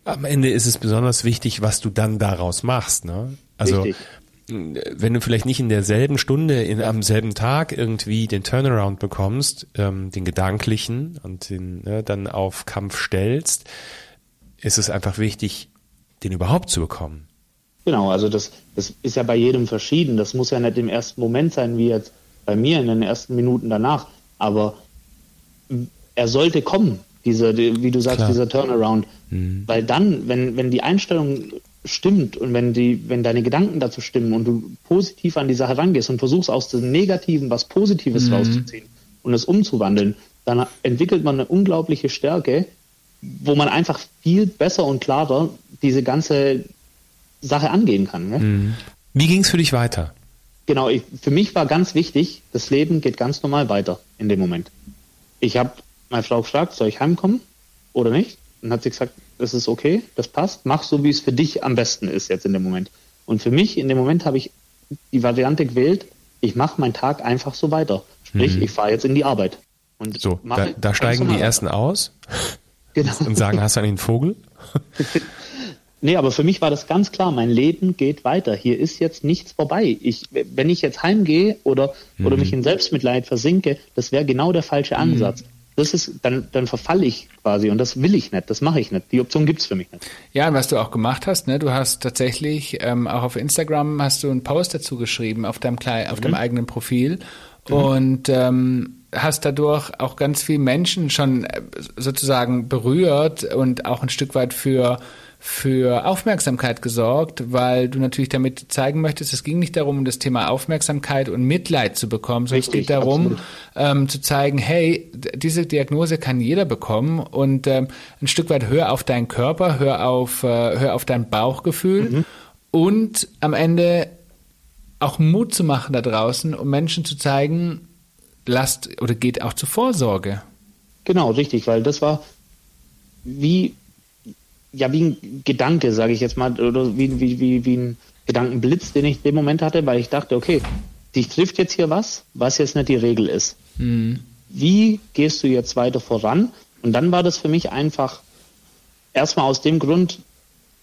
Am Ende ist es besonders wichtig, was du dann daraus machst. Ne? Also Richtig. wenn du vielleicht nicht in derselben Stunde, in, am selben Tag irgendwie den Turnaround bekommst, ähm, den gedanklichen und den ne, dann auf Kampf stellst, ist es einfach wichtig, den überhaupt zu bekommen. Genau, also das, das ist ja bei jedem verschieden. Das muss ja nicht im ersten Moment sein, wie jetzt bei mir in den ersten Minuten danach. Aber er sollte kommen, dieser, wie du sagst, Klar. dieser Turnaround. Mhm. Weil dann, wenn, wenn die Einstellung stimmt und wenn die, wenn deine Gedanken dazu stimmen und du positiv an die Sache rangehst und versuchst aus dem Negativen was Positives mhm. rauszuziehen und es umzuwandeln, dann entwickelt man eine unglaubliche Stärke, wo man einfach viel besser und klarer diese ganze Sache angehen kann. Ne? Mhm. Wie ging es für dich weiter? Genau, ich, für mich war ganz wichtig, das Leben geht ganz normal weiter in dem Moment. Ich habe meine Frau gefragt, soll ich heimkommen oder nicht? Dann hat sie gesagt, das ist okay, das passt, mach so, wie es für dich am besten ist jetzt in dem Moment. Und für mich in dem Moment habe ich die Variante gewählt, ich mache meinen Tag einfach so weiter. Sprich, mhm. ich fahre jetzt in die Arbeit. Und so, da, da steigen die ersten aus genau. und sagen, hast du einen Vogel? Nee, aber für mich war das ganz klar, mein Leben geht weiter. Hier ist jetzt nichts vorbei. Ich, wenn ich jetzt heimgehe oder, mhm. oder mich in Selbstmitleid versinke, das wäre genau der falsche mhm. Ansatz. Mhm. Das ist, dann, dann verfalle ich quasi und das will ich nicht, das mache ich nicht. Die Option gibt's für mich nicht. Ja, und was du auch gemacht hast, ne, du hast tatsächlich ähm, auch auf Instagram hast du einen Post dazu geschrieben auf deinem Kleid, auf mhm. deinem eigenen Profil mhm. und ähm, hast dadurch auch ganz viele Menschen schon äh, sozusagen berührt und auch ein Stück weit für für Aufmerksamkeit gesorgt, weil du natürlich damit zeigen möchtest, es ging nicht darum, das Thema Aufmerksamkeit und Mitleid zu bekommen, sondern Richtig, es geht darum, ähm, zu zeigen, hey, diese Diagnose kann jeder bekommen und ähm, ein Stück weit hör auf deinen Körper, hör auf, äh, hör auf dein Bauchgefühl mhm. und am Ende auch Mut zu machen da draußen, um Menschen zu zeigen, lasst oder geht auch zur Vorsorge. Genau, richtig, weil das war wie ja wie ein Gedanke, sage ich jetzt mal, oder wie, wie, wie, wie ein Gedankenblitz, den ich in dem Moment hatte, weil ich dachte, okay, dich trifft jetzt hier was, was jetzt nicht die Regel ist. Mhm. Wie gehst du jetzt weiter voran? Und dann war das für mich einfach erstmal aus dem Grund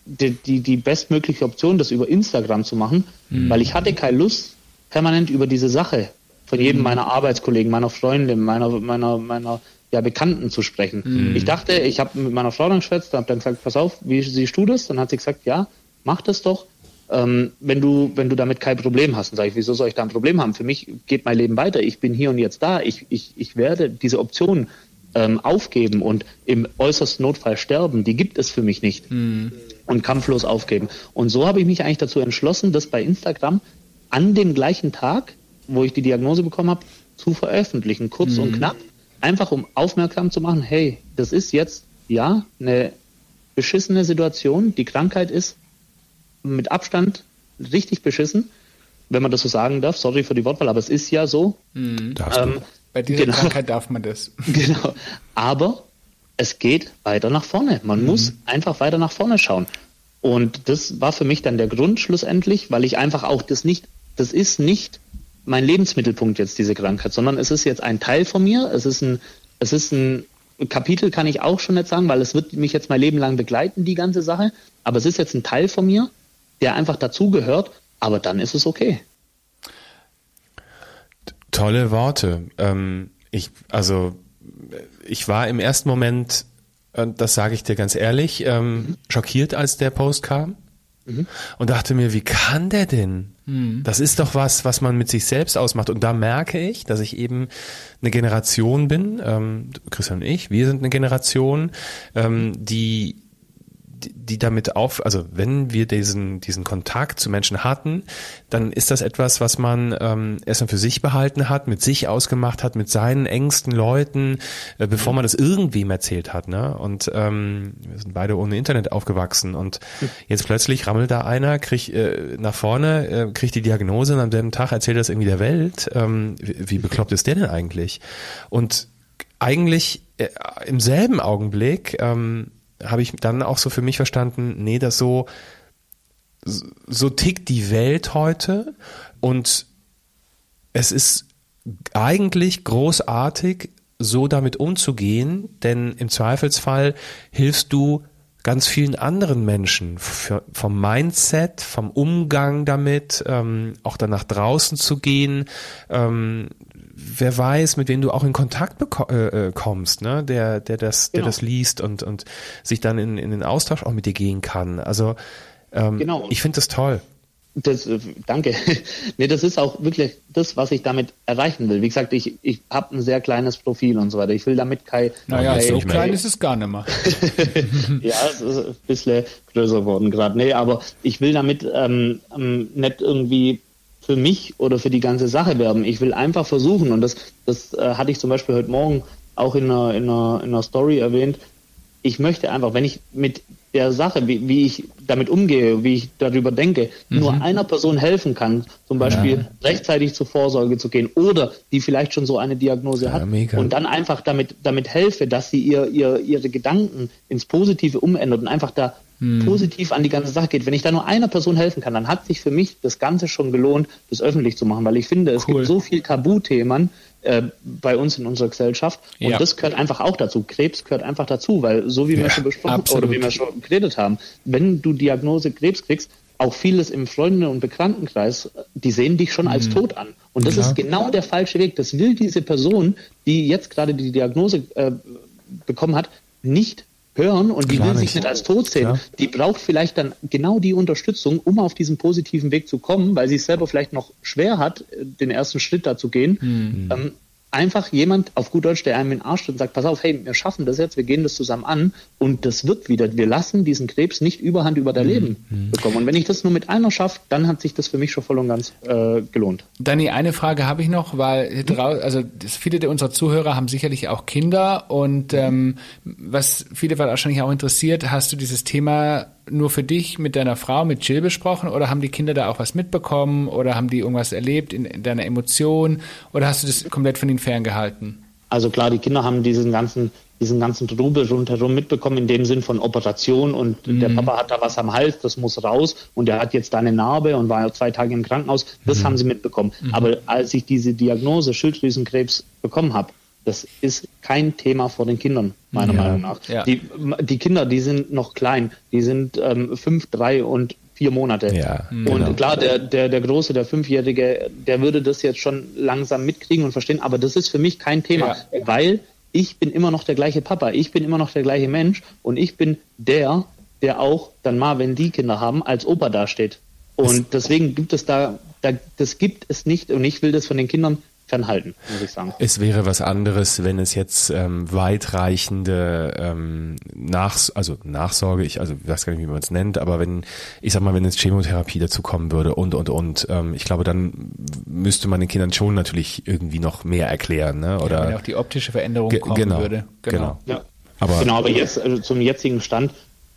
die, die, die bestmögliche Option, das über Instagram zu machen, mhm. weil ich hatte keine Lust, permanent über diese Sache von jedem mhm. meiner Arbeitskollegen, meiner Freundin, meiner, meiner, meiner ja, Bekannten zu sprechen. Mhm. Ich dachte, ich habe mit meiner Frau dann geschwätzt, habe dann gesagt, pass auf, wie siehst du das? Dann hat sie gesagt, ja, mach das doch, ähm, wenn du wenn du damit kein Problem hast. Dann sage ich, wieso soll ich da ein Problem haben? Für mich geht mein Leben weiter. Ich bin hier und jetzt da. Ich ich ich werde diese Option ähm, aufgeben und im äußersten Notfall sterben. Die gibt es für mich nicht. Mhm. Und kampflos aufgeben. Und so habe ich mich eigentlich dazu entschlossen, das bei Instagram an dem gleichen Tag, wo ich die Diagnose bekommen habe, zu veröffentlichen, kurz mhm. und knapp einfach um aufmerksam zu machen, hey, das ist jetzt, ja, eine beschissene Situation. Die Krankheit ist mit Abstand richtig beschissen, wenn man das so sagen darf. Sorry für die Wortwahl, aber es ist ja so. Mhm. Ähm, Bei dieser genau, Krankheit darf man das. Genau. Aber es geht weiter nach vorne. Man mhm. muss einfach weiter nach vorne schauen. Und das war für mich dann der Grund schlussendlich, weil ich einfach auch das nicht, das ist nicht mein Lebensmittelpunkt jetzt diese Krankheit, sondern es ist jetzt ein Teil von mir. Es ist ein, es ist ein Kapitel, kann ich auch schon nicht sagen, weil es wird mich jetzt mein Leben lang begleiten, die ganze Sache. Aber es ist jetzt ein Teil von mir, der einfach dazugehört. Aber dann ist es okay. Tolle Worte. Ähm, ich, also, ich war im ersten Moment, äh, das sage ich dir ganz ehrlich, ähm, mhm. schockiert, als der Post kam. Mhm. Und dachte mir, wie kann der denn? Mhm. Das ist doch was, was man mit sich selbst ausmacht. Und da merke ich, dass ich eben eine Generation bin, ähm, Christian und ich, wir sind eine Generation, ähm, die die damit auf, also wenn wir diesen, diesen Kontakt zu Menschen hatten, dann ist das etwas, was man ähm, erstmal für sich behalten hat, mit sich ausgemacht hat, mit seinen engsten Leuten, äh, bevor man das irgendwem erzählt hat. Ne? Und ähm, wir sind beide ohne Internet aufgewachsen und jetzt plötzlich rammelt da einer, kriegt äh, nach vorne, äh, kriegt die Diagnose und am selben Tag erzählt das irgendwie der Welt. Ähm, wie, wie bekloppt ist der denn eigentlich? Und eigentlich äh, im selben Augenblick ähm, habe ich dann auch so für mich verstanden, nee, das so so tickt die Welt heute und es ist eigentlich großartig, so damit umzugehen, denn im Zweifelsfall hilfst du ganz vielen anderen Menschen für, vom Mindset, vom Umgang damit, ähm, auch dann nach draußen zu gehen. Ähm, wer weiß, mit wem du auch in Kontakt äh, äh, kommst, ne? der, der das, genau. der das liest und, und sich dann in, in den Austausch auch mit dir gehen kann. Also ähm, genau. ich finde das toll. Das, äh, danke. nee, das ist auch wirklich das, was ich damit erreichen will. Wie gesagt, ich, ich habe ein sehr kleines Profil und so weiter. Ich will damit kein. Naja, so klein ist es gar nicht mehr. ja, es ist ein bisschen größer geworden gerade. Nee, aber ich will damit ähm, ähm, nicht irgendwie für mich oder für die ganze Sache werben. Ich will einfach versuchen, und das, das äh, hatte ich zum Beispiel heute Morgen auch in einer, in einer, in einer Story erwähnt, ich möchte einfach, wenn ich mit der Sache, wie, wie ich damit umgehe, wie ich darüber denke, mhm. nur einer Person helfen kann, zum Beispiel ja. rechtzeitig zur Vorsorge zu gehen oder die vielleicht schon so eine Diagnose ja, hat mega. und dann einfach damit, damit helfe, dass sie ihr, ihr, ihre Gedanken ins Positive umändert und einfach da hm. positiv an die ganze Sache geht. Wenn ich da nur einer Person helfen kann, dann hat sich für mich das Ganze schon gelohnt, das öffentlich zu machen, weil ich finde, es cool. gibt so viel Tabuthemen äh, bei uns in unserer Gesellschaft und ja. das gehört einfach auch dazu. Krebs gehört einfach dazu, weil so wie ja, wir schon besprochen absolut. oder wie wir schon geredet haben, wenn du Diagnose Krebs kriegst, auch vieles im Freunde- und Bekanntenkreis, die sehen dich schon als mhm. tot an. Und das Klar. ist genau der falsche Weg. Das will diese Person, die jetzt gerade die Diagnose äh, bekommen hat, nicht hören und die Klar will sich nicht als tot sehen. Klar. Die braucht vielleicht dann genau die Unterstützung, um auf diesen positiven Weg zu kommen, weil sie es selber vielleicht noch schwer hat, den ersten Schritt da zu gehen. Mhm. Ähm, einfach jemand auf gut Deutsch, der einem in den Arsch tritt und sagt, pass auf, hey, wir schaffen das jetzt, wir gehen das zusammen an und das wird wieder. Wir lassen diesen Krebs nicht überhand über dein mhm. Leben mhm. bekommen. Und wenn ich das nur mit einer schaffe, dann hat sich das für mich schon voll und ganz äh, gelohnt. Dani, eine Frage habe ich noch, weil also viele unserer Zuhörer haben sicherlich auch Kinder und ähm, was viele wahrscheinlich auch interessiert, hast du dieses Thema nur für dich mit deiner Frau, mit Jill besprochen oder haben die Kinder da auch was mitbekommen oder haben die irgendwas erlebt in, in deiner Emotion oder hast du das komplett von ihnen ferngehalten? Also klar, die Kinder haben diesen ganzen, diesen ganzen Trubel rundherum mitbekommen, in dem Sinn von Operation und mhm. der Papa hat da was am Hals, das muss raus und er hat jetzt da eine Narbe und war zwei Tage im Krankenhaus. Das mhm. haben sie mitbekommen. Mhm. Aber als ich diese Diagnose Schilddrüsenkrebs bekommen habe, das ist kein Thema vor den Kindern, meiner ja, Meinung nach. Ja. Die, die Kinder, die sind noch klein, die sind ähm, fünf, drei und vier Monate. Ja, und genau. klar, der, der, der Große, der Fünfjährige, der würde das jetzt schon langsam mitkriegen und verstehen, aber das ist für mich kein Thema, ja. weil ich bin immer noch der gleiche Papa, ich bin immer noch der gleiche Mensch und ich bin der, der auch dann mal, wenn die Kinder haben, als Opa dasteht. Und deswegen gibt es da, da, das gibt es nicht und ich will das von den Kindern fernhalten, muss ich sagen. Es wäre was anderes, wenn es jetzt ähm, weitreichende ähm, Nach also Nachsorge, ich also ich weiß gar nicht, wie man es nennt, aber wenn ich sag mal, wenn jetzt Chemotherapie dazu kommen würde und und und, ähm, ich glaube, dann müsste man den Kindern schon natürlich irgendwie noch mehr erklären, ne? Oder ja, wenn auch die optische Veränderung kommen genau, würde. Genau. genau. Ja. Aber, genau, aber jetzt also zum jetzigen Stand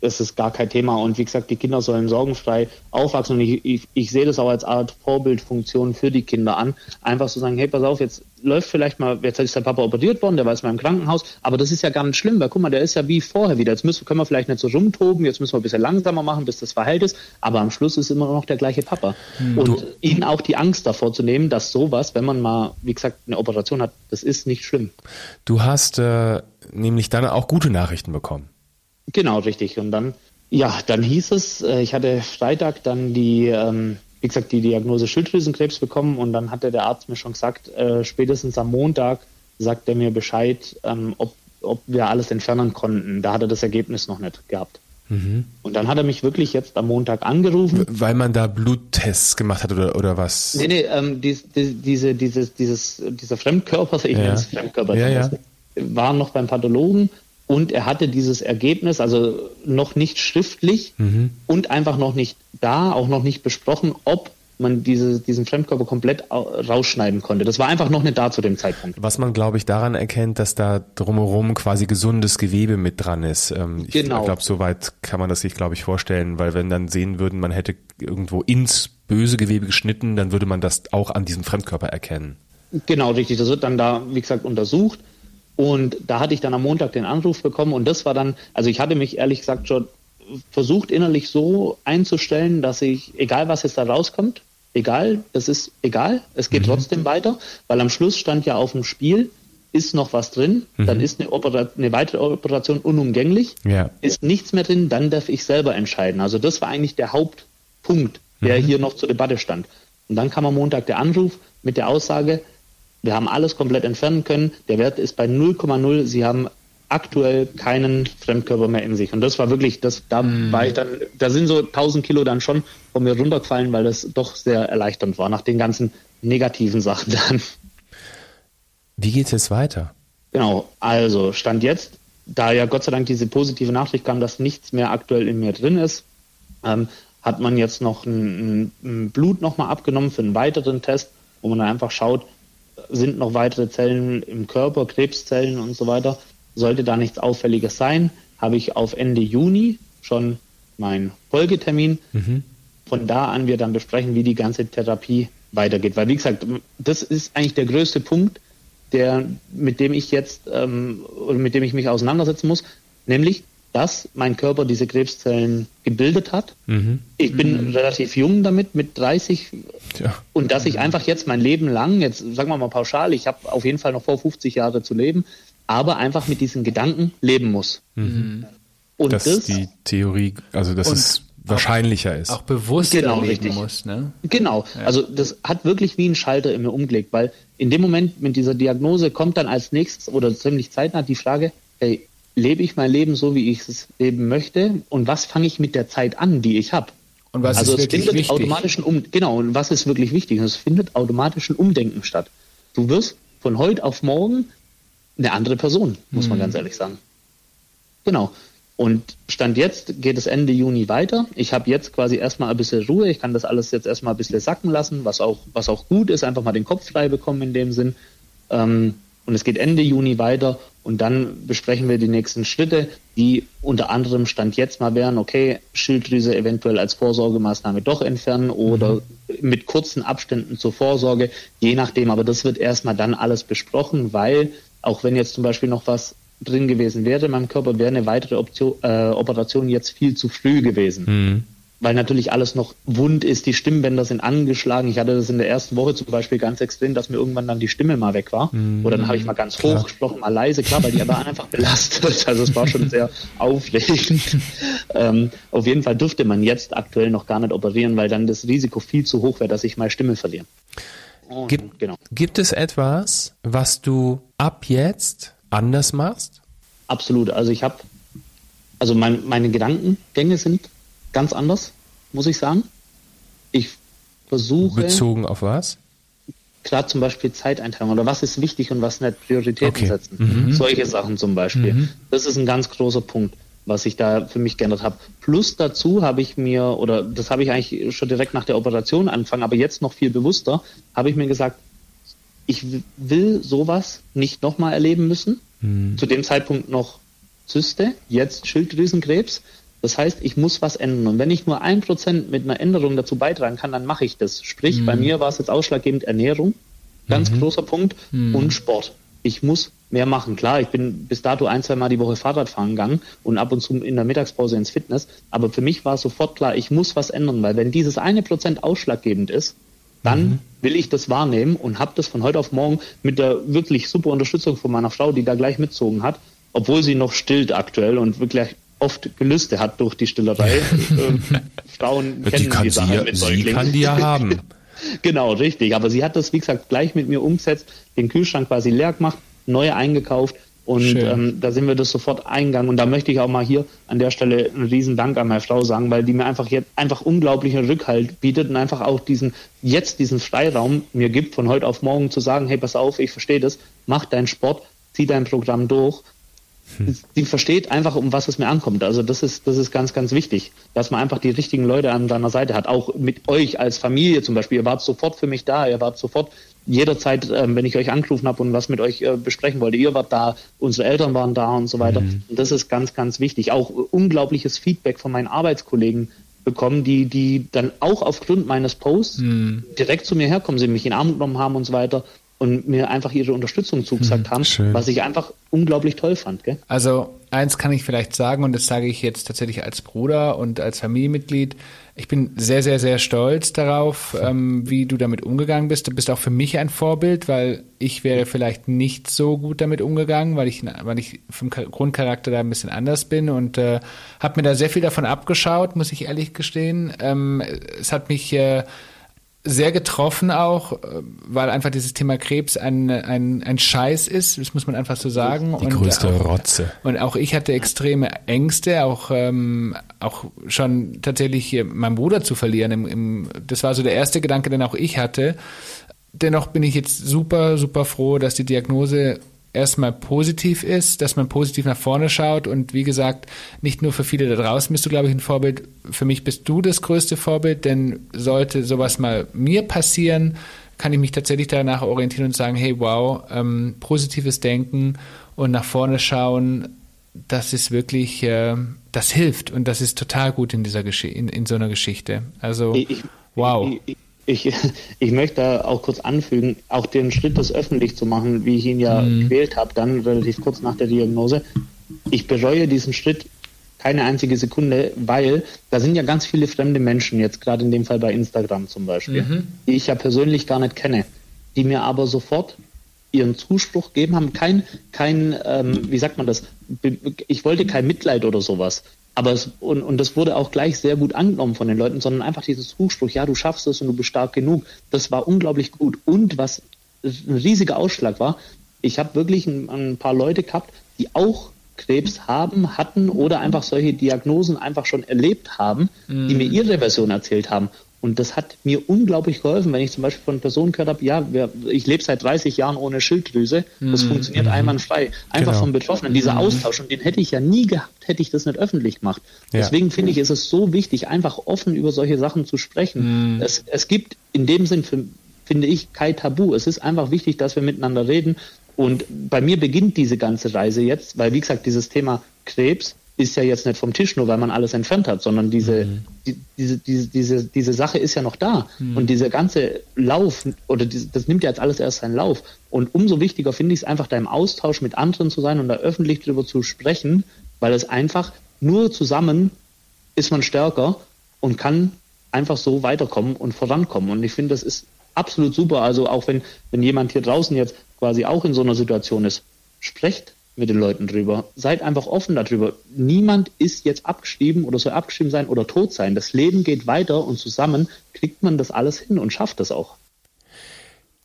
das ist gar kein Thema. Und wie gesagt, die Kinder sollen sorgenfrei aufwachsen. Und ich, ich, ich sehe das auch als Art Vorbildfunktion für die Kinder an. Einfach zu sagen, hey, pass auf, jetzt läuft vielleicht mal, jetzt ist der Papa operiert worden, der war jetzt mal im Krankenhaus, aber das ist ja gar nicht schlimm, weil guck mal, der ist ja wie vorher wieder. Jetzt müssen, können wir vielleicht nicht so rumtoben, jetzt müssen wir ein bisschen langsamer machen, bis das verheilt ist, aber am Schluss ist immer noch der gleiche Papa. Hm. Und du. ihnen auch die Angst davor zu nehmen, dass sowas, wenn man mal, wie gesagt, eine Operation hat, das ist nicht schlimm. Du hast äh, nämlich dann auch gute Nachrichten bekommen. Genau, richtig. Und dann, ja, dann hieß es, äh, ich hatte Freitag dann die, ähm, wie gesagt, die Diagnose Schilddrüsenkrebs bekommen und dann hatte der Arzt mir schon gesagt, äh, spätestens am Montag sagt er mir Bescheid, ähm, ob, ob wir alles entfernen konnten. Da hat er das Ergebnis noch nicht gehabt. Mhm. Und dann hat er mich wirklich jetzt am Montag angerufen. Weil man da Bluttests gemacht hat oder, oder was? Nee, nee, ähm, dies, die, diese, dieses, dieses, dieser Fremdkörper, ich ja. nenne es Fremdkörper, ja, ja. war noch beim Pathologen und er hatte dieses Ergebnis, also noch nicht schriftlich mhm. und einfach noch nicht da, auch noch nicht besprochen, ob man diese, diesen Fremdkörper komplett rausschneiden konnte. Das war einfach noch nicht da zu dem Zeitpunkt. Was man, glaube ich, daran erkennt, dass da drumherum quasi gesundes Gewebe mit dran ist. Ähm, ich genau. glaube, soweit kann man das sich, glaube ich, vorstellen, weil wenn dann sehen würden, man hätte irgendwo ins böse Gewebe geschnitten, dann würde man das auch an diesem Fremdkörper erkennen. Genau, richtig. Das wird dann da, wie gesagt, untersucht. Und da hatte ich dann am Montag den Anruf bekommen und das war dann, also ich hatte mich ehrlich gesagt schon versucht innerlich so einzustellen, dass ich, egal was jetzt da rauskommt, egal, das ist egal, es geht mhm. trotzdem weiter, weil am Schluss stand ja auf dem Spiel, ist noch was drin, mhm. dann ist eine, eine, weitere Operation unumgänglich, ja. ist nichts mehr drin, dann darf ich selber entscheiden. Also das war eigentlich der Hauptpunkt, der mhm. hier noch zur Debatte stand. Und dann kam am Montag der Anruf mit der Aussage, wir haben alles komplett entfernen können, der Wert ist bei 0,0, Sie haben aktuell keinen Fremdkörper mehr in sich. Und das war wirklich, das, da mm. war ich dann, da sind so 1000 Kilo dann schon von mir runtergefallen, weil das doch sehr erleichternd war nach den ganzen negativen Sachen dann. Wie geht es jetzt weiter? Genau, also Stand jetzt, da ja Gott sei Dank diese positive Nachricht kam, dass nichts mehr aktuell in mir drin ist, ähm, hat man jetzt noch ein, ein Blut nochmal abgenommen für einen weiteren Test, wo man dann einfach schaut, sind noch weitere Zellen im Körper, Krebszellen und so weiter. Sollte da nichts Auffälliges sein, habe ich auf Ende Juni schon meinen Folgetermin. Mhm. Von da an wir dann besprechen, wie die ganze Therapie weitergeht. Weil, wie gesagt, das ist eigentlich der größte Punkt, der, mit dem ich jetzt ähm, oder mit dem ich mich auseinandersetzen muss, nämlich, dass mein Körper diese Krebszellen gebildet hat. Mhm. Ich bin mhm. relativ jung damit, mit 30. Ja. Und dass ich einfach jetzt mein Leben lang, jetzt sagen wir mal pauschal, ich habe auf jeden Fall noch vor 50 Jahre zu leben, aber einfach mit diesen Gedanken leben muss. Mhm. Und dass das, die Theorie, also dass es wahrscheinlicher auch, ist. Auch bewusst genau, leben richtig. muss. Ne? Genau, ja. also das hat wirklich wie ein Schalter in mir umgelegt, weil in dem Moment mit dieser Diagnose kommt dann als nächstes oder ziemlich zeitnah die Frage, hey, lebe ich mein Leben so, wie ich es leben möchte und was fange ich mit der Zeit an, die ich habe? Und was also ist es findet wichtig? automatischen um genau und was ist wirklich wichtig? Es findet automatischen Umdenken statt. Du wirst von heute auf morgen eine andere Person, muss man mhm. ganz ehrlich sagen. Genau. Und Stand jetzt geht es Ende Juni weiter. Ich habe jetzt quasi erstmal ein bisschen Ruhe. Ich kann das alles jetzt erstmal ein bisschen sacken lassen, was auch, was auch gut ist, einfach mal den Kopf frei bekommen in dem Sinn. Ähm, und es geht Ende Juni weiter und dann besprechen wir die nächsten Schritte, die unter anderem Stand jetzt mal wären, okay, Schilddrüse eventuell als Vorsorgemaßnahme doch entfernen oder mhm. mit kurzen Abständen zur Vorsorge, je nachdem. Aber das wird erstmal dann alles besprochen, weil auch wenn jetzt zum Beispiel noch was drin gewesen wäre in meinem Körper, wäre eine weitere Option, äh, Operation jetzt viel zu früh gewesen. Mhm. Weil natürlich alles noch wund ist, die Stimmbänder sind angeschlagen. Ich hatte das in der ersten Woche zum Beispiel ganz extrem, dass mir irgendwann dann die Stimme mal weg war. Mhm. Oder dann habe ich mal ganz hoch gesprochen, mal leise, klar, weil die waren einfach belastet. Also es war schon sehr aufregend. ähm, auf jeden Fall dürfte man jetzt aktuell noch gar nicht operieren, weil dann das Risiko viel zu hoch wäre, dass ich meine Stimme verliere. Gibt, genau. gibt es etwas, was du ab jetzt anders machst? Absolut. Also ich habe, also mein, meine Gedankengänge sind ganz anders, muss ich sagen. Ich versuche. Bezogen auf was? Klar, zum Beispiel Zeiteinteilung oder was ist wichtig und was nicht Prioritäten okay. setzen. Mhm. Solche Sachen zum Beispiel. Mhm. Das ist ein ganz großer Punkt, was ich da für mich geändert habe. Plus dazu habe ich mir, oder das habe ich eigentlich schon direkt nach der Operation angefangen, aber jetzt noch viel bewusster, habe ich mir gesagt, ich will sowas nicht nochmal erleben müssen. Mhm. Zu dem Zeitpunkt noch Zyste, jetzt Schilddrüsenkrebs. Das heißt, ich muss was ändern. Und wenn ich nur ein Prozent mit einer Änderung dazu beitragen kann, dann mache ich das. Sprich, mhm. bei mir war es jetzt ausschlaggebend Ernährung, ganz mhm. großer Punkt, mhm. und Sport. Ich muss mehr machen. Klar, ich bin bis dato ein, zwei Mal die Woche Fahrrad fahren gegangen und ab und zu in der Mittagspause ins Fitness. Aber für mich war sofort klar, ich muss was ändern, weil wenn dieses eine Prozent ausschlaggebend ist, dann mhm. will ich das wahrnehmen und habe das von heute auf morgen mit der wirklich super Unterstützung von meiner Frau, die da gleich mitzogen hat, obwohl sie noch stillt aktuell und wirklich oft Gelüste hat durch die Stillerei. Ähm, Frauen kennen die, kann die Sache mit Sie kann die ja haben. genau, richtig. Aber sie hat das, wie gesagt, gleich mit mir umgesetzt, den Kühlschrank quasi leer gemacht, neu eingekauft und ähm, da sind wir das sofort eingegangen. Und da möchte ich auch mal hier an der Stelle einen riesen Dank an meine Frau sagen, weil die mir einfach jetzt einfach unglaublichen Rückhalt bietet und einfach auch diesen, jetzt diesen Freiraum mir gibt, von heute auf morgen zu sagen, hey, pass auf, ich verstehe das, mach deinen Sport, zieh dein Programm durch. Hm. Die versteht einfach, um was es mir ankommt. Also das ist, das ist ganz, ganz wichtig, dass man einfach die richtigen Leute an seiner Seite hat. Auch mit euch als Familie zum Beispiel. Ihr wart sofort für mich da, ihr wart sofort jederzeit, ähm, wenn ich euch angerufen habe und was mit euch äh, besprechen wollte, ihr wart da, unsere Eltern waren da und so weiter. Mhm. Und das ist ganz, ganz wichtig. Auch unglaubliches Feedback von meinen Arbeitskollegen bekommen, die, die dann auch aufgrund meines Posts mhm. direkt zu mir herkommen, sie mich in Arm genommen haben und so weiter und mir einfach ihre Unterstützung zugesagt mhm, haben, schön. was ich einfach unglaublich toll fand. Gell? Also eins kann ich vielleicht sagen, und das sage ich jetzt tatsächlich als Bruder und als Familienmitglied. Ich bin sehr, sehr, sehr stolz darauf, ähm, wie du damit umgegangen bist. Du bist auch für mich ein Vorbild, weil ich wäre vielleicht nicht so gut damit umgegangen, weil ich, weil ich vom Grundcharakter da ein bisschen anders bin und äh, habe mir da sehr viel davon abgeschaut, muss ich ehrlich gestehen. Ähm, es hat mich äh, sehr getroffen auch, äh, weil einfach dieses Thema Krebs ein, ein, ein Scheiß ist, das muss man einfach so sagen. Die größte auch, Rotze. Und auch ich hatte extreme Ängste, auch, ähm, auch schon tatsächlich meinen Bruder zu verlieren. Im, im, das war so der erste Gedanke, den auch ich hatte. Dennoch bin ich jetzt super, super froh, dass die Diagnose erstmal positiv ist, dass man positiv nach vorne schaut und wie gesagt, nicht nur für viele da draußen bist du, glaube ich, ein Vorbild. Für mich bist du das größte Vorbild, denn sollte sowas mal mir passieren, kann ich mich tatsächlich danach orientieren und sagen, hey, wow, ähm, positives Denken und nach vorne schauen, das ist wirklich, äh, das hilft und das ist total gut in dieser Gesch in, in so einer Geschichte. Also, ich, wow. Ich, ich, ich, möchte auch kurz anfügen, auch den Schritt, das öffentlich zu machen, wie ich ihn ja mhm. gewählt habe, dann relativ kurz nach der Diagnose. Ich bereue diesen Schritt keine einzige Sekunde, weil da sind ja ganz viele fremde Menschen, jetzt gerade in dem Fall bei Instagram zum Beispiel, mhm. die ich ja persönlich gar nicht kenne, die mir aber sofort ihren Zuspruch geben haben, kein, kein ähm, wie sagt man das, ich wollte kein Mitleid oder sowas, aber es, und, und das wurde auch gleich sehr gut angenommen von den Leuten, sondern einfach dieses Zuspruch, ja, du schaffst es und du bist stark genug. Das war unglaublich gut. Und was ein riesiger Ausschlag war, ich habe wirklich ein, ein paar Leute gehabt, die auch Krebs haben, hatten oder einfach solche Diagnosen einfach schon erlebt haben, die mir mhm. ihre Version erzählt haben. Und das hat mir unglaublich geholfen, wenn ich zum Beispiel von Personen gehört habe, ja, wir, ich lebe seit 30 Jahren ohne Schilddrüse, das mhm. funktioniert einwandfrei. Einfach genau. vom Betroffenen, dieser mhm. Austausch, und den hätte ich ja nie gehabt, hätte ich das nicht öffentlich gemacht. Ja. Deswegen finde ich, ist es so wichtig, einfach offen über solche Sachen zu sprechen. Mhm. Es, es gibt in dem Sinn, für, finde ich, kein Tabu. Es ist einfach wichtig, dass wir miteinander reden. Und bei mir beginnt diese ganze Reise jetzt, weil, wie gesagt, dieses Thema Krebs, ist ja jetzt nicht vom Tisch, nur weil man alles entfernt hat, sondern diese, mhm. die, diese, diese, diese, diese Sache ist ja noch da. Mhm. Und dieser ganze Lauf, oder die, das nimmt ja jetzt alles erst seinen Lauf. Und umso wichtiger finde ich es einfach, da im Austausch mit anderen zu sein und da öffentlich darüber zu sprechen, weil es einfach nur zusammen ist man stärker und kann einfach so weiterkommen und vorankommen. Und ich finde, das ist absolut super. Also auch wenn, wenn jemand hier draußen jetzt quasi auch in so einer Situation ist, sprecht mit den Leuten drüber. Seid einfach offen darüber. Niemand ist jetzt abgeschrieben oder soll abgeschrieben sein oder tot sein. Das Leben geht weiter und zusammen kriegt man das alles hin und schafft das auch.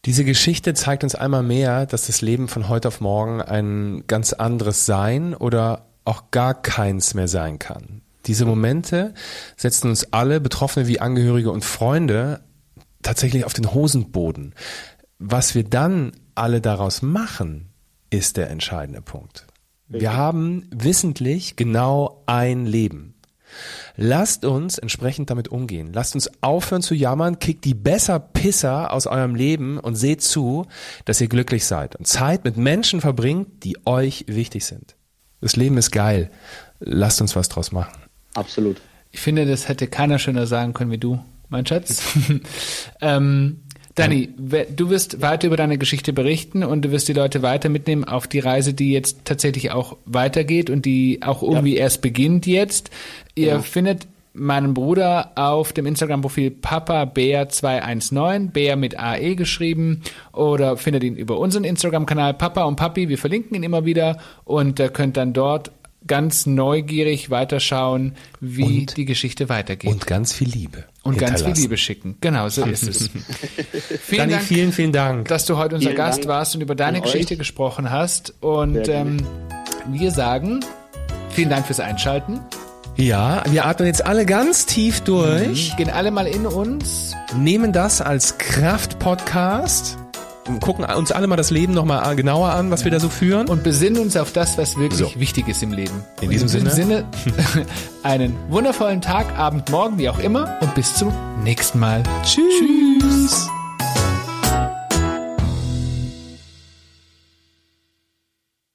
Diese Geschichte zeigt uns einmal mehr, dass das Leben von heute auf morgen ein ganz anderes sein oder auch gar keins mehr sein kann. Diese Momente setzen uns alle, Betroffene wie Angehörige und Freunde, tatsächlich auf den Hosenboden. Was wir dann alle daraus machen, ist der entscheidende Punkt. Wir haben wissentlich genau ein Leben. Lasst uns entsprechend damit umgehen. Lasst uns aufhören zu jammern, kickt die besser Pisser aus eurem Leben und seht zu, dass ihr glücklich seid und Zeit mit Menschen verbringt, die euch wichtig sind. Das Leben ist geil. Lasst uns was draus machen. Absolut. Ich finde, das hätte keiner schöner sagen können wie du, mein Schatz. ähm, Dani, du wirst weiter über deine Geschichte berichten und du wirst die Leute weiter mitnehmen auf die Reise, die jetzt tatsächlich auch weitergeht und die auch irgendwie ja. erst beginnt jetzt. Ihr ja. findet meinen Bruder auf dem Instagram-Profil Papa Bär 219, Bär mit AE geschrieben, oder findet ihn über unseren Instagram-Kanal Papa und Papi. Wir verlinken ihn immer wieder und äh, könnt dann dort ganz neugierig weiterschauen, wie und, die Geschichte weitergeht. Und ganz viel Liebe. Und ganz viel Liebe schicken. Genau, so ist es. vielen Dani, Dank, vielen, vielen Dank, dass du heute unser vielen Gast Dank warst und über deine Geschichte euch. gesprochen hast. Und ähm, wir sagen vielen Dank fürs Einschalten. Ja, wir atmen jetzt alle ganz tief durch. Mhm. Gehen alle mal in uns. Nehmen das als Kraft-Podcast gucken uns alle mal das Leben nochmal genauer an, was ja. wir da so führen. Und besinnen uns auf das, was wirklich so. wichtig ist im Leben. In diesem, in Sinne, Sinne einen wundervollen Tag, Abend, Morgen, wie auch immer und bis zum nächsten Mal. Tschüss. Tschüss.